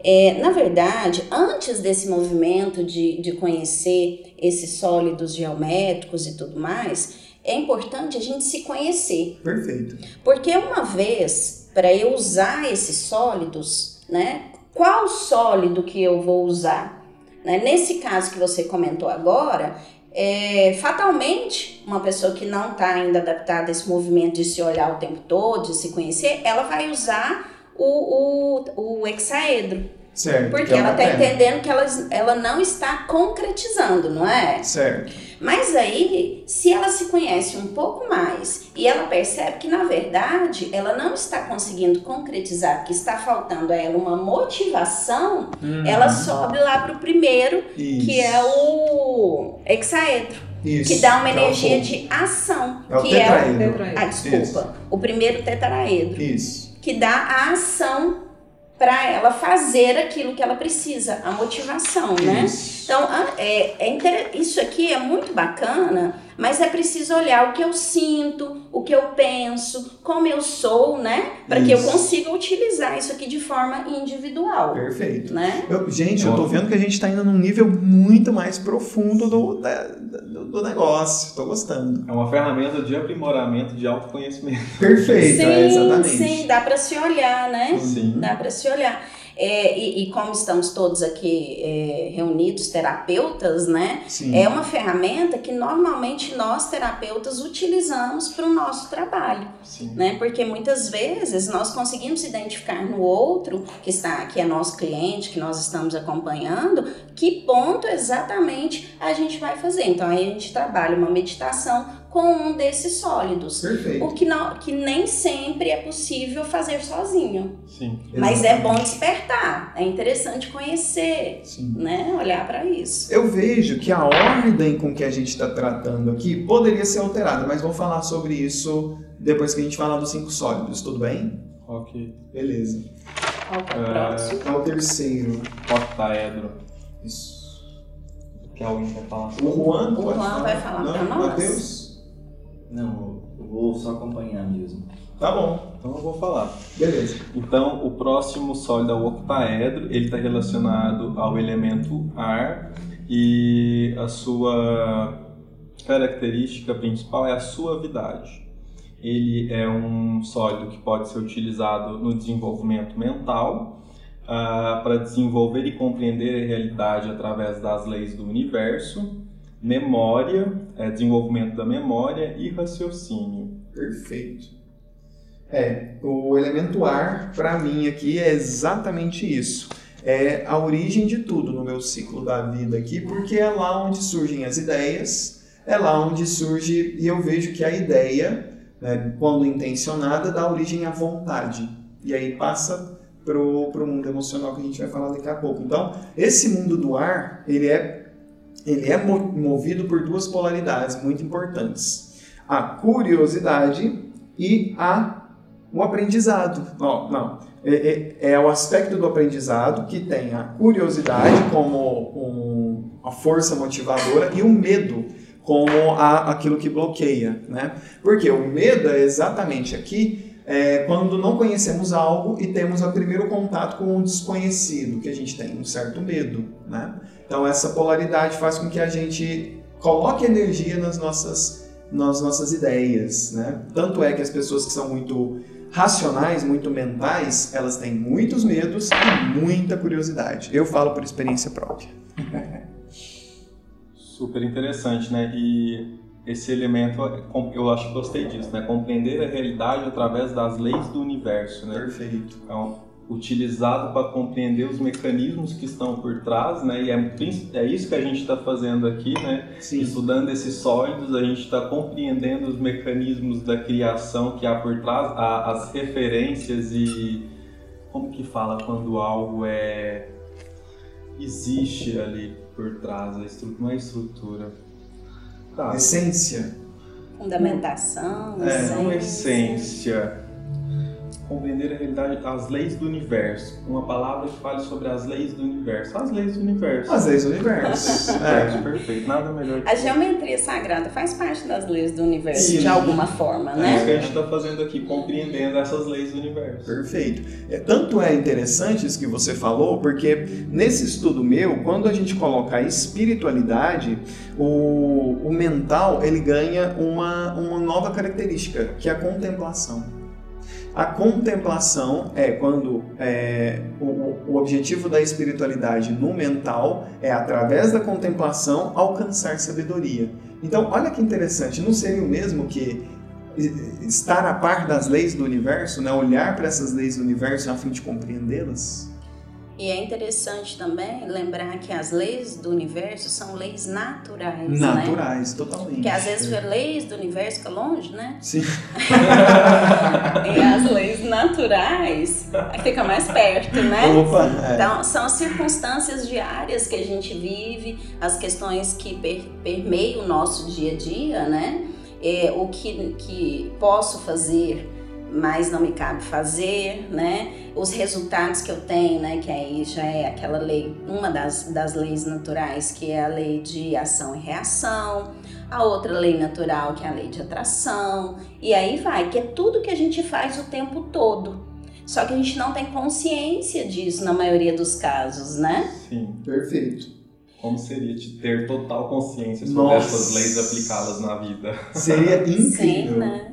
É, na verdade, antes desse movimento de, de conhecer esses sólidos geométricos e tudo mais, é importante a gente se conhecer. Perfeito. Porque uma vez, para eu usar esses sólidos, né? Qual sólido que eu vou usar? Né? Nesse caso que você comentou agora, é, fatalmente, uma pessoa que não está ainda adaptada a esse movimento de se olhar o tempo todo, de se conhecer, ela vai usar o, o, o hexaedro. Certo. Porque que é ela está entendendo que ela, ela não está concretizando, não é? Certo. Mas aí, se ela se conhece um pouco mais e ela percebe que, na verdade, ela não está conseguindo concretizar, que está faltando a ela uma motivação, Uhum. ela sobe lá para o primeiro, Isso. que é o hexaedro, Isso. que dá uma é o energia de ação, É o que é. Tetraedro. Ah, desculpa. O primeiro tetraedro, Isso. que dá a ação para ela fazer aquilo que ela precisa, a motivação, né? Isso. Então, a- é, é inter- isso aqui é muito bacana, mas é preciso olhar o que eu sinto, o que eu penso, como eu sou, né? Para que eu consiga utilizar isso aqui de forma individual, Perfeito. né? Eu- gente, eu tô vendo que a gente tá indo num nível muito mais profundo do, da- do, do negócio. Tô gostando. É uma ferramenta de aprimoramento de autoconhecimento. Perfeito, sim, é, exatamente. sim, dá para se olhar, né? Sim. Dá para se olhar. É, e, e como estamos todos aqui é, reunidos, terapeutas, né? Sim. É uma ferramenta que normalmente nós terapeutas utilizamos para o nosso trabalho, Sim. né? Porque muitas vezes nós conseguimos identificar no outro que está, que é nosso cliente, que nós estamos acompanhando, que ponto exatamente a gente vai fazer. Então aí a gente trabalha uma meditação com um desses sólidos. Perfeito. O que, não, que nem sempre é possível fazer sozinho. Sim. Mas é bom despertar, é interessante conhecer, Sim. né? Olhar para isso. Eu vejo que a ordem com que a gente está tratando aqui poderia ser alterada, mas vamos falar sobre isso depois que a gente falar dos cinco sólidos, tudo bem? Ok. Beleza. Qual que é o É, próximo? É o terceiro. Octaedro. Isso. Que alguém vai falar. O Juan, O pode Juan vai falar Não, pra nós. Mateus? Não, eu vou só acompanhar mesmo. Tá bom, Então eu vou falar. beleza. Então, o próximo sólido é o octaedro, ele está relacionado ao elemento ar e a sua característica principal é a suavidade. Ele é um sólido que pode ser utilizado no desenvolvimento mental ah, para desenvolver e compreender a realidade através das leis do universo, memória, eh, desenvolvimento da memória e raciocínio. Perfeito. É, o elemento ar, para mim aqui, é exatamente isso. É a origem de tudo no meu ciclo da vida aqui, porque é lá onde surgem as ideias, é lá onde surge, e eu vejo que a ideia, né, quando intencionada, dá origem à vontade. E aí passa pro, pro mundo emocional que a gente vai falar daqui a pouco. Então, esse mundo do ar, ele é, ele é mo- movido por duas polaridades muito importantes. A curiosidade e a o aprendizado. Não, não. É, é- é o aspecto do aprendizado que tem a curiosidade como um, a força motivadora e o medo como a, aquilo que bloqueia, né? Porque o medo é exatamente aqui é, quando não conhecemos algo e temos o primeiro contato com o desconhecido, que a gente tem um certo medo, né? Então essa polaridade faz com que a gente coloque energia nas nossas nas nossas ideias, né? Tanto é que as pessoas que são muito racionais, muito mentais, elas têm muitos medos e muita curiosidade. Eu falo por experiência própria. Super interessante, né? E esse elemento, eu acho que gostei disso, né? Compreender a realidade através das leis do universo, né? Perfeito. Então, utilizado para compreender os mecanismos que estão por trás, né? E é, é isso que a gente está fazendo aqui, né? Sim. Estudando esses sólidos, a gente está compreendendo os mecanismos da criação que há por trás, a- as referências e como que fala quando algo é existe ali por trás, a estrutura, não é estrutura. Tá. Essência. Fundamentação, É, Não essência. essência. Compreender a realidade, as leis do universo. Uma palavra que fale sobre as leis do universo. As leis do universo. As leis do universo. É, É. perfeito. Nada melhor que A geometria sagrada faz parte das leis do universo, Sim. de alguma forma, É isso né? que a gente está fazendo aqui, compreendendo essas leis do universo. Perfeito. É, tanto é interessante isso que você falou, porque nesse estudo meu, quando a gente coloca a espiritualidade, o, o mental ele ganha uma, uma nova característica, que é a contemplação. A contemplação é quando é, o, o objetivo da espiritualidade no mental é, através da contemplação, alcançar sabedoria. Então, olha que interessante, não seria o mesmo que estar a par das leis do universo, né? olhar para essas leis do universo a fim de compreendê-las? E é interessante também lembrar que as leis do universo são leis naturais, né? Naturais, né? totalmente. Porque às vezes as leis do universo fica longe, né? Sim. e as leis naturais fica mais perto, né? Opa, é. Então, são as circunstâncias diárias que a gente vive, as questões que per permeiam o nosso dia a dia, né? É, o que, que posso fazer mas não me cabe fazer, né? Os resultados que eu tenho, né? Que aí já é aquela lei, uma das, das leis naturais, que é a lei de ação e reação, a outra lei natural, que é a lei de atração, e aí vai, que é tudo que a gente faz o tempo todo. Só que a gente não tem consciência disso na maioria dos casos, né? Sim. Perfeito. Como seria de ter total consciência sobre Nossa. essas leis aplicá-las na vida? Seria incrível. Sim, né?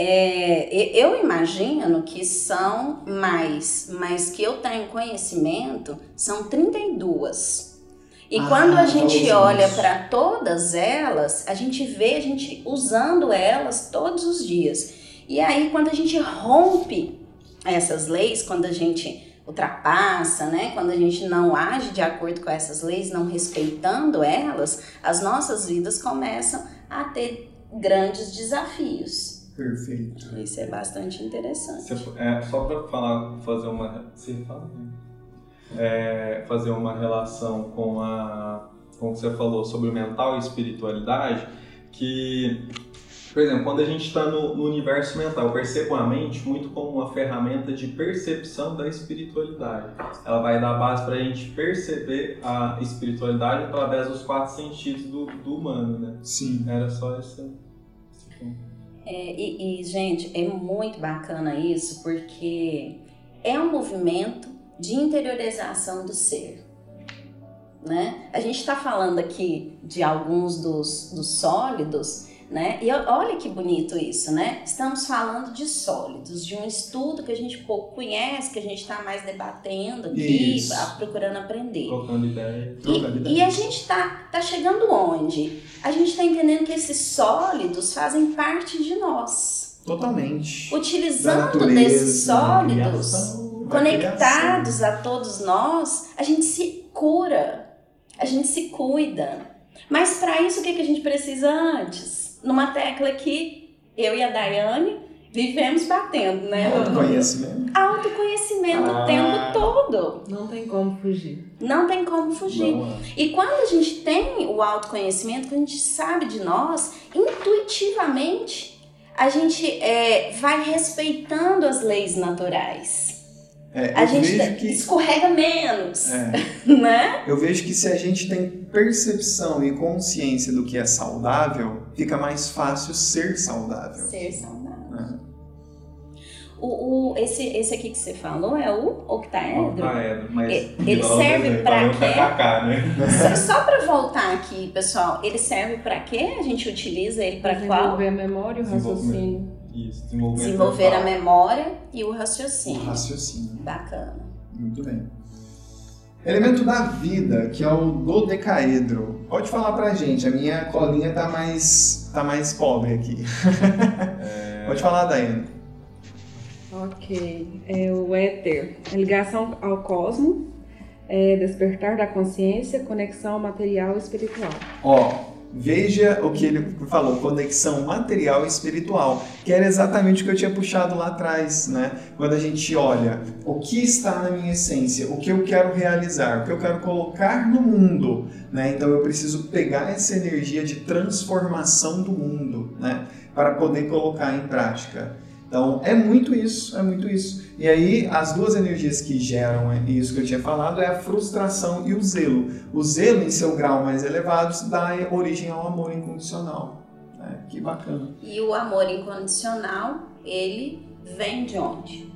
É, eu imagino que são mais, mas que eu tenho conhecimento, são 32. E ah, quando a gente olha para todas elas, a gente vê a gente usando elas todos os dias. E aí, quando a gente rompe essas leis, quando a gente ultrapassa, né? Quando a gente não age de acordo com essas leis, não respeitando elas, as nossas vidas começam a ter grandes desafios. Perfeito. Isso é bastante interessante. é, só para falar, fazer uma, você fala, é, fazer uma relação com a, com o que você falou sobre o mental e espiritualidade, que, por exemplo, quando a gente está no, no, universo mental, eu percebo a mente muito como uma ferramenta de percepção da espiritualidade. Ela vai dar base para a gente perceber a espiritualidade através dos quatro sentidos do, do humano, né? Sim. Era só esse, esse ponto. É, e, e, gente, é muito bacana isso porque é um movimento de interiorização do ser. Né? A gente está falando aqui de alguns dos, dos sólidos né? E olha que bonito isso, né? Estamos falando de sólidos, de um estudo que a gente pouco conhece, que a gente está mais debatendo aqui, isso. procurando aprender. Trocando ideia. E, e a gente está tá chegando onde? A gente está entendendo que esses sólidos fazem parte de nós. Totalmente. Utilizando desses sólidos, conectados a todos nós, a gente se cura, a gente se cuida. Mas para isso, o que, que a gente precisa antes? Numa tecla que eu e a Daiane vivemos batendo, né? Autoconhecimento. Autoconhecimento ah, o tempo todo. Não tem como fugir. Não tem como fugir. E quando a gente tem o autoconhecimento, quando a gente sabe de nós, intuitivamente a gente é, vai respeitando as leis naturais. É, a gente que... escorrega menos, é. né? Eu vejo que se a gente tem percepção e consciência do que é saudável, fica mais fácil ser saudável. Ser saudável. É. O, o, esse, esse aqui que você falou é o octaedro? Octaedro, mas ele serve para quê? Cá, né? Só, só para voltar aqui, pessoal, ele serve para quê? A gente utiliza ele para qual? Desenvolver a memória e o raciocínio. Isso, desenvolver a memória e o raciocínio. O raciocínio. Bacana. Muito bem. Elemento da vida, que é o dodecaedro. Pode falar pra gente, a minha colinha tá mais, tá mais pobre aqui. É... Pode falar, Daiane. Ok. É o éter. A ligação ao cosmo, é despertar da consciência, conexão material e espiritual. Ó, Veja o que ele falou, conexão material e espiritual, que era exatamente o que eu tinha puxado lá atrás, né? Quando a gente olha o que está na minha essência, o que eu quero realizar, o que eu quero colocar no mundo, né? Então eu preciso pegar essa energia de transformação do mundo, né? Para poder colocar em prática. Então é muito isso, é muito isso. E aí as duas energias que geram isso que eu tinha falado é a frustração e o zelo. O zelo em seu grau mais elevado dá origem ao amor incondicional. Né? Que bacana. E o amor incondicional, ele vem de onde?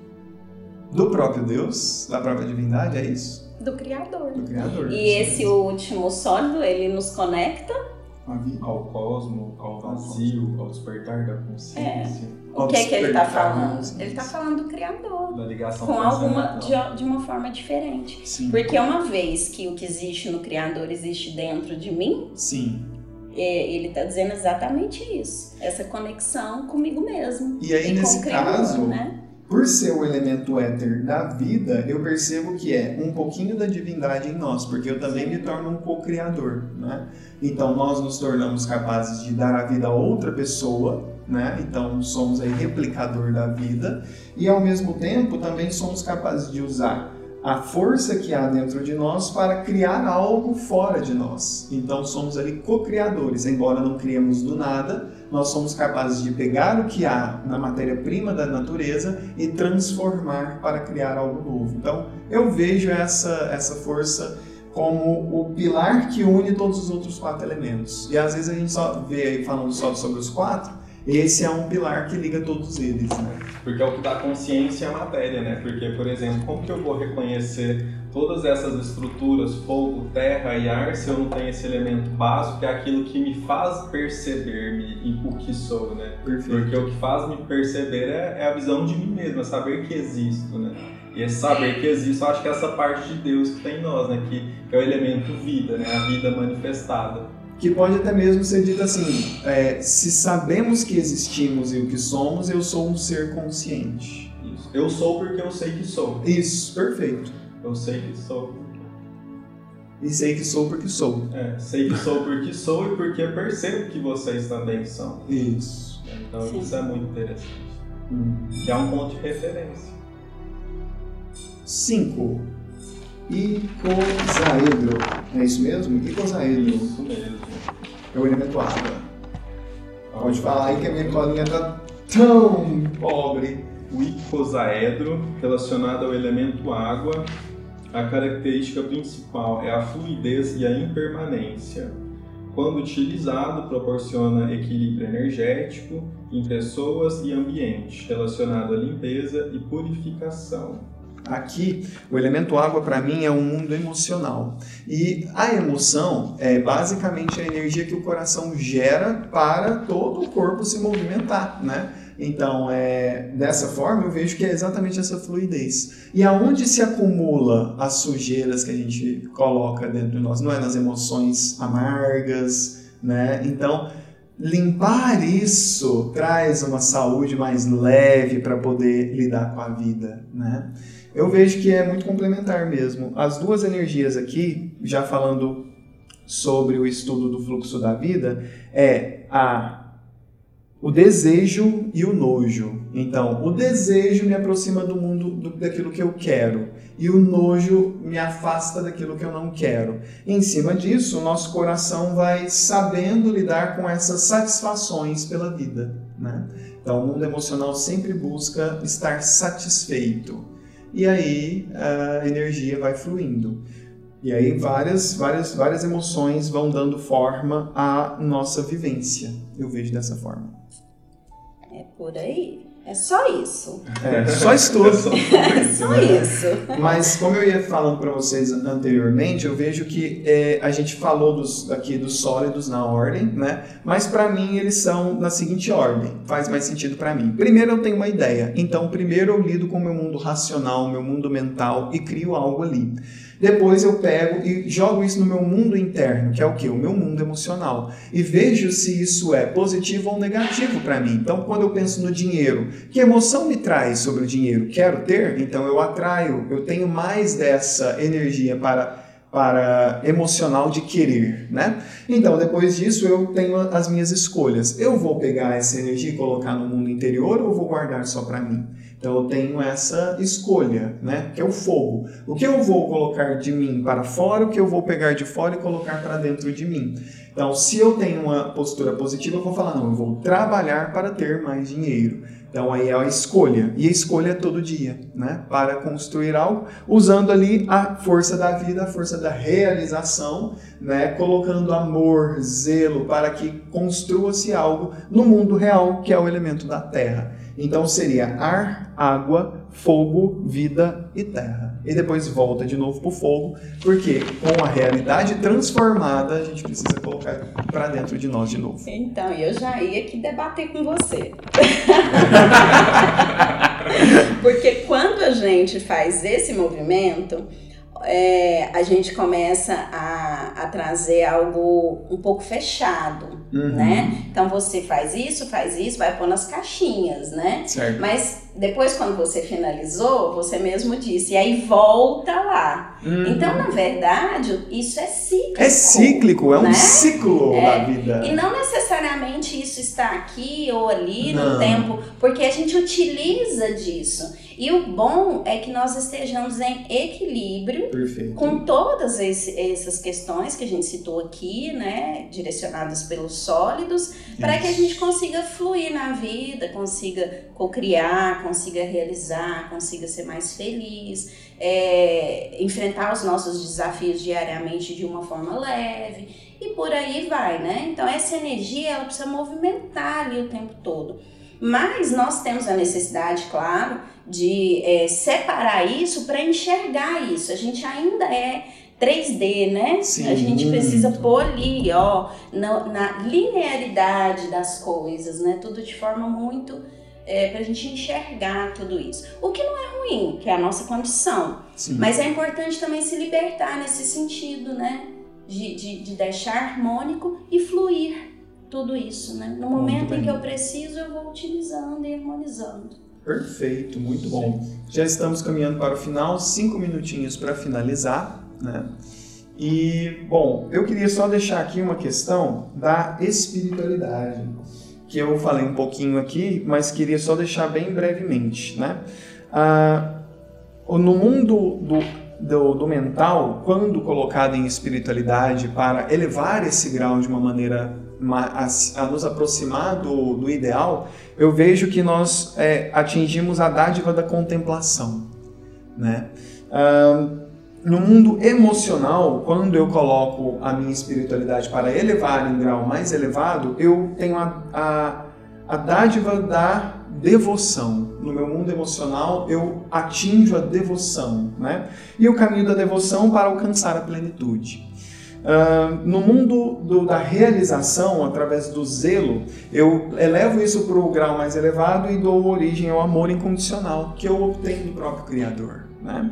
Do próprio Deus, da própria divindade, é isso? Do Criador. Do Criador. E esse último sólido, ele nos conecta. Ao cosmo, ao vazio, ao despertar da consciência, O que é que ele está despertar, falando? Ele está falando do Criador. da ligação Com alguma, de, de uma forma diferente. Sim. Porque uma vez que o que existe no Criador existe dentro de mim, Sim. é, ele está dizendo exatamente isso. Essa conexão comigo mesmo. E aí, com nesse o Criador, caso, né? Por ser o elemento éter da vida, eu percebo que é um pouquinho da divindade em nós, porque eu também me torno um co-criador, né? Então nós nos tornamos capazes de dar a vida a outra pessoa, né? Então somos aí replicador da vida e ao mesmo tempo também somos capazes de usar a força que há dentro de nós para criar algo fora de nós. Então somos ali co-criadores, embora não criemos do nada, nós somos capazes de pegar o que há na matéria-prima da natureza e transformar para criar algo novo. Então, eu vejo essa, essa força como o pilar que une todos os outros quatro elementos. E às vezes a gente só vê aí falando só sobre os quatro, esse é um pilar que liga todos eles, né? Porque é o que dá consciência à matéria, né? Porque, por exemplo, como que eu vou reconhecer todas essas estruturas, fogo, terra e ar, se eu não tenho esse elemento básico, que é aquilo que me faz perceber-me o que sou, né? Perfeito. Porque o que faz me perceber é, é a visão de mim mesmo, é saber que existo, né? E esse saber que existo, eu acho que é essa parte de Deus que tem em nós, né? Que, que é o elemento vida, né? A vida manifestada. Que pode até mesmo ser dito assim: é, se sabemos que existimos e o que somos, eu sou um ser consciente. Isso. Eu sou porque eu sei que sou. Isso, perfeito. Eu sei que sou. E sei que sou porque sou. É, sei que sou porque sou e porque percebo que vocês também são. Isso. Então Sim. isso é muito interessante. Hum. Que é um ponto de referência. 5. Icosaedro. É isso mesmo? Icosaedro. Isso mesmo. É o elemento água. Pode falar aí que a minha colinha tá tão pobre. O icosaedro, relacionado ao elemento água, a característica principal é a fluidez e a impermanência. Quando utilizado, proporciona equilíbrio energético em pessoas e ambiente, relacionado à limpeza e purificação. Aqui, o elemento água para mim é um mundo emocional. E a emoção é basicamente a energia que o coração gera para todo o corpo se movimentar, né? Então, é, dessa forma, eu vejo que é exatamente essa fluidez. E aonde se acumula as sujeiras que a gente coloca dentro de nós? Não é nas emoções amargas, né? Então, limpar isso traz uma saúde mais leve para poder lidar com a vida, né? Eu vejo que é muito complementar mesmo. As duas energias aqui, já falando sobre o estudo do fluxo da vida, é a o desejo e o nojo. Então, o desejo me aproxima do mundo do, daquilo que eu quero e o nojo me afasta daquilo que eu não quero. Em cima disso, o nosso coração vai sabendo lidar com essas satisfações pela vida, né? Então, o mundo emocional sempre busca estar satisfeito. E aí a energia vai fluindo. E aí várias, várias, várias emoções vão dando forma à nossa vivência. Eu vejo dessa forma. É por aí. É só isso. É, só estudo. É só por É isso, só né? isso. Mas como eu ia falando para vocês anteriormente, eu vejo que é, a gente falou dos, aqui dos sólidos na ordem, né? Mas para mim eles são na seguinte ordem. Faz mais sentido para mim. Primeiro eu tenho uma ideia. Então primeiro eu lido com o meu mundo racional, meu mundo mental e crio algo ali. Depois eu pego e jogo isso no meu mundo interno, que é o que? O meu mundo emocional. E vejo se isso é positivo ou negativo para mim. Então, quando eu penso no dinheiro, que emoção me traz sobre o dinheiro? Quero ter? Então eu atraio, eu tenho mais dessa energia para para emocional de querer, né? Então, depois disso, eu tenho as minhas escolhas. Eu vou pegar essa energia e colocar no mundo interior ou vou guardar só para mim? Então, eu tenho essa escolha, né? Que é o fogo. O que eu vou colocar de mim para fora, o que eu vou pegar de fora e colocar para dentro de mim. Então, se eu tenho uma postura positiva, eu vou falar, não, eu vou trabalhar para ter mais dinheiro. Então aí é a escolha. E a escolha é todo dia, né? Para construir algo, usando ali a força da vida, a força da realização, né? Colocando amor, zelo para que construa-se algo no mundo real, que é o elemento da terra. Então seria ar, água, fogo, vida e terra. E depois volta de novo pro fogo, porque com a realidade transformada a gente precisa colocar para dentro de nós de novo. Então, eu já ia aqui debater com você. Porque quando a gente faz esse movimento, é, a gente começa a, a, trazer algo um pouco fechado, uhum. né? Então você faz isso, faz isso, vai pôr nas caixinhas, né? Certo. Mas depois quando você finalizou, você mesmo disse, e aí volta lá. Uhum. Então, na verdade, isso é cíclico. É cíclico, é um né? ciclo é, da vida. E não necessariamente isso está aqui ou ali não. no tempo, porque a gente utiliza disso. E o bom é que nós estejamos em equilíbrio Perfeito. com todas esse, essas questões que a gente citou aqui, né, direcionadas pelos sólidos, para que a gente consiga fluir na vida, consiga co-criar, consiga realizar, consiga ser mais feliz, é, enfrentar os nossos desafios diariamente de uma forma leve e por aí vai, né? Então essa energia ela precisa movimentar ali o tempo todo. Mas nós temos a necessidade, claro, de é, separar isso para enxergar isso. A gente ainda é 3D, né? Sim, a gente precisa pôr ali, ó, na, na, linearidade das coisas, né? Tudo de forma muito. É, para a gente enxergar tudo isso. O que não é ruim, que é a nossa condição. Sim. Mas é importante também se libertar nesse sentido, né? De, de, de deixar harmônico e fluir tudo isso, né? No momento em que eu preciso, eu vou utilizando e harmonizando. Perfeito, muito bom. Já estamos caminhando para o final, cinco minutinhos para finalizar, né? E, bom, eu queria só deixar aqui uma questão da espiritualidade, que eu falei um pouquinho aqui, mas queria só deixar bem brevemente, né? Ah, no mundo do, do, do mental, quando colocado em espiritualidade para elevar esse grau de uma maneira a, a nos aproximar do, do, ideal, eu vejo que nós é, atingimos a dádiva da contemplação. Né? No mundo emocional, quando eu coloco a minha espiritualidade para elevar em grau mais elevado, eu tenho a, a, a dádiva da devoção. No meu mundo emocional, eu atinjo a devoção. Né? E o caminho da devoção para alcançar a plenitude. Uh, no mundo do, da realização, através do zelo, eu elevo isso para o grau mais elevado e dou origem ao amor incondicional que eu obtenho do próprio Criador. Né?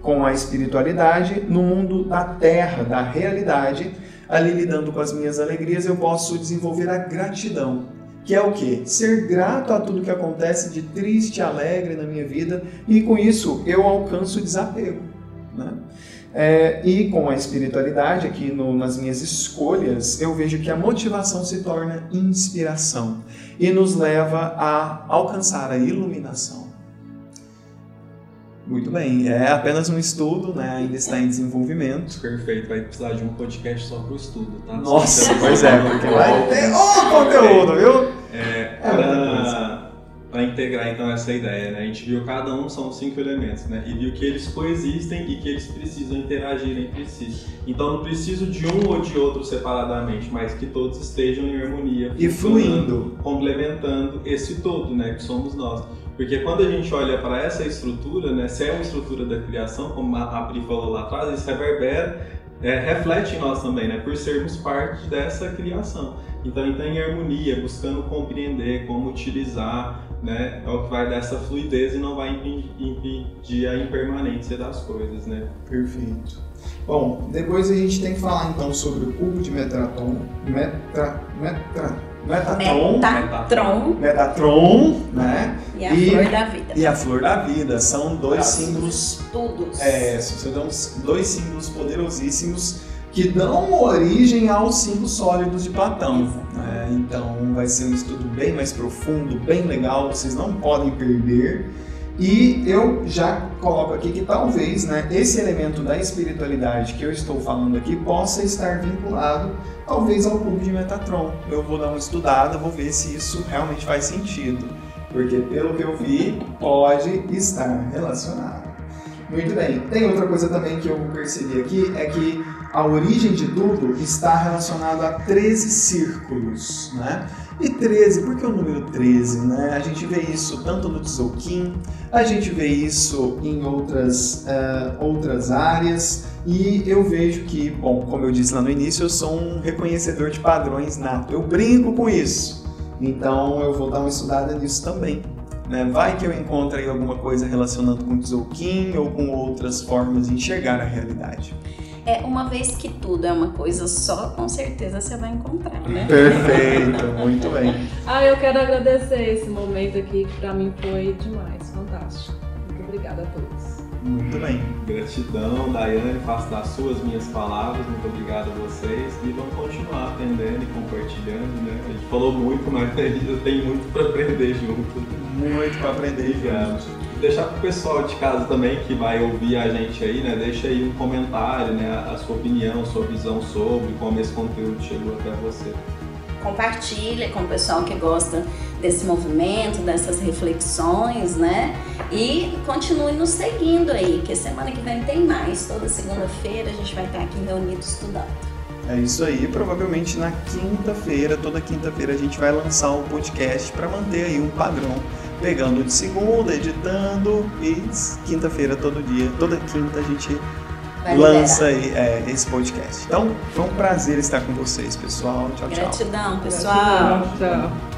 Com a espiritualidade, no mundo da terra, da realidade, ali lidando com as minhas alegrias, eu posso desenvolver a gratidão. Que é o que? Ser grato a tudo que acontece de triste, alegre na minha vida, e com isso eu alcanço o desapego. Né? É, e com a espiritualidade, aqui no, nas minhas escolhas, eu vejo que a motivação se torna inspiração e nos leva a alcançar a iluminação. Muito bem, é apenas um estudo, né? ainda está em desenvolvimento. Perfeito, vai precisar de um podcast só para o estudo, tá? Nossa, pois é, porque vai ter oh, conteúdo, viu? É, é para integrar então essa ideia, né? A gente viu cada um são cinco elementos, né? E viu que eles coexistem e que eles precisam interagir entre si. Então não preciso de um ou de outro separadamente, mas que todos estejam em harmonia e fluindo, complementando esse todo, né? Que somos nós. Porque quando a gente olha para essa estrutura, né? Se é uma estrutura da criação, como a Pri falou lá atrás, isso reverbera, é, reflete em nós também, né? Por sermos parte dessa criação. Então, então em harmonia, buscando compreender como utilizar né, é o que vai dar essa fluidez e não vai impedir a impermanência das coisas, né? Perfeito. Bom, depois a gente tem que falar então sobre o cubo de Metatron, Metra, Metra, Metatron, Metatron, Metatron, né? E a e, flor da vida. E a flor da vida são dois símbolos. Todos. É, são dois símbolos poderosíssimos que dão origem aos cinco sólidos de Platão. Né? Então vai ser um estudo bem mais profundo, bem legal, vocês não podem perder. E eu já coloco aqui que talvez né, esse elemento da espiritualidade que eu estou falando aqui possa estar vinculado talvez ao clube de Metatron. Eu vou dar uma estudada, vou ver se isso realmente faz sentido. Porque pelo que eu vi, pode estar relacionado. Muito bem. Tem outra coisa também que eu percebi aqui, é que a origem de tudo está relacionada a 13 círculos, né? E 13, por que o número 13? Né? A gente vê isso tanto no Tzolk'in, a gente vê isso em outras, uh, outras áreas, e eu vejo que, bom, como eu disse lá no início, eu sou um reconhecedor de padrões nato. Eu brinco com isso. Então eu vou dar uma estudada nisso também. Né? Vai que eu encontro aí alguma coisa relacionando com Tzolk'in ou com outras formas de enxergar a realidade. É, uma vez que tudo é uma coisa só, com certeza você vai encontrar, né? Perfeito, muito bem. Ah, eu quero agradecer esse momento aqui, que pra mim foi demais, fantástico. Muito obrigada a todos. Muito bem. Gratidão, Daiane, faço das suas minhas palavras, muito obrigado a vocês e vamos continuar atendendo e compartilhando, né? A gente falou muito, mas a gente tem muito para aprender junto. Muito para aprender junto deixar pro pessoal de casa também que vai ouvir a gente aí, né? Deixa aí um comentário, né? A sua opinião, a sua visão sobre como esse conteúdo chegou até você. Compartilha com o pessoal que gosta desse movimento, dessas reflexões, né? E continue nos seguindo aí, que semana que vem tem mais. Toda segunda-feira a gente vai estar aqui reunidos estudando. É isso aí, provavelmente na quinta-feira, toda quinta-feira a gente vai lançar o um podcast para manter aí um padrão pegando de segunda, editando e quinta-feira todo dia, toda quinta a gente Vai lança aí, é, esse podcast. Então, foi um prazer estar com vocês, pessoal. Tchau, tchau. Gratidão, pessoal. Gratidão, tchau.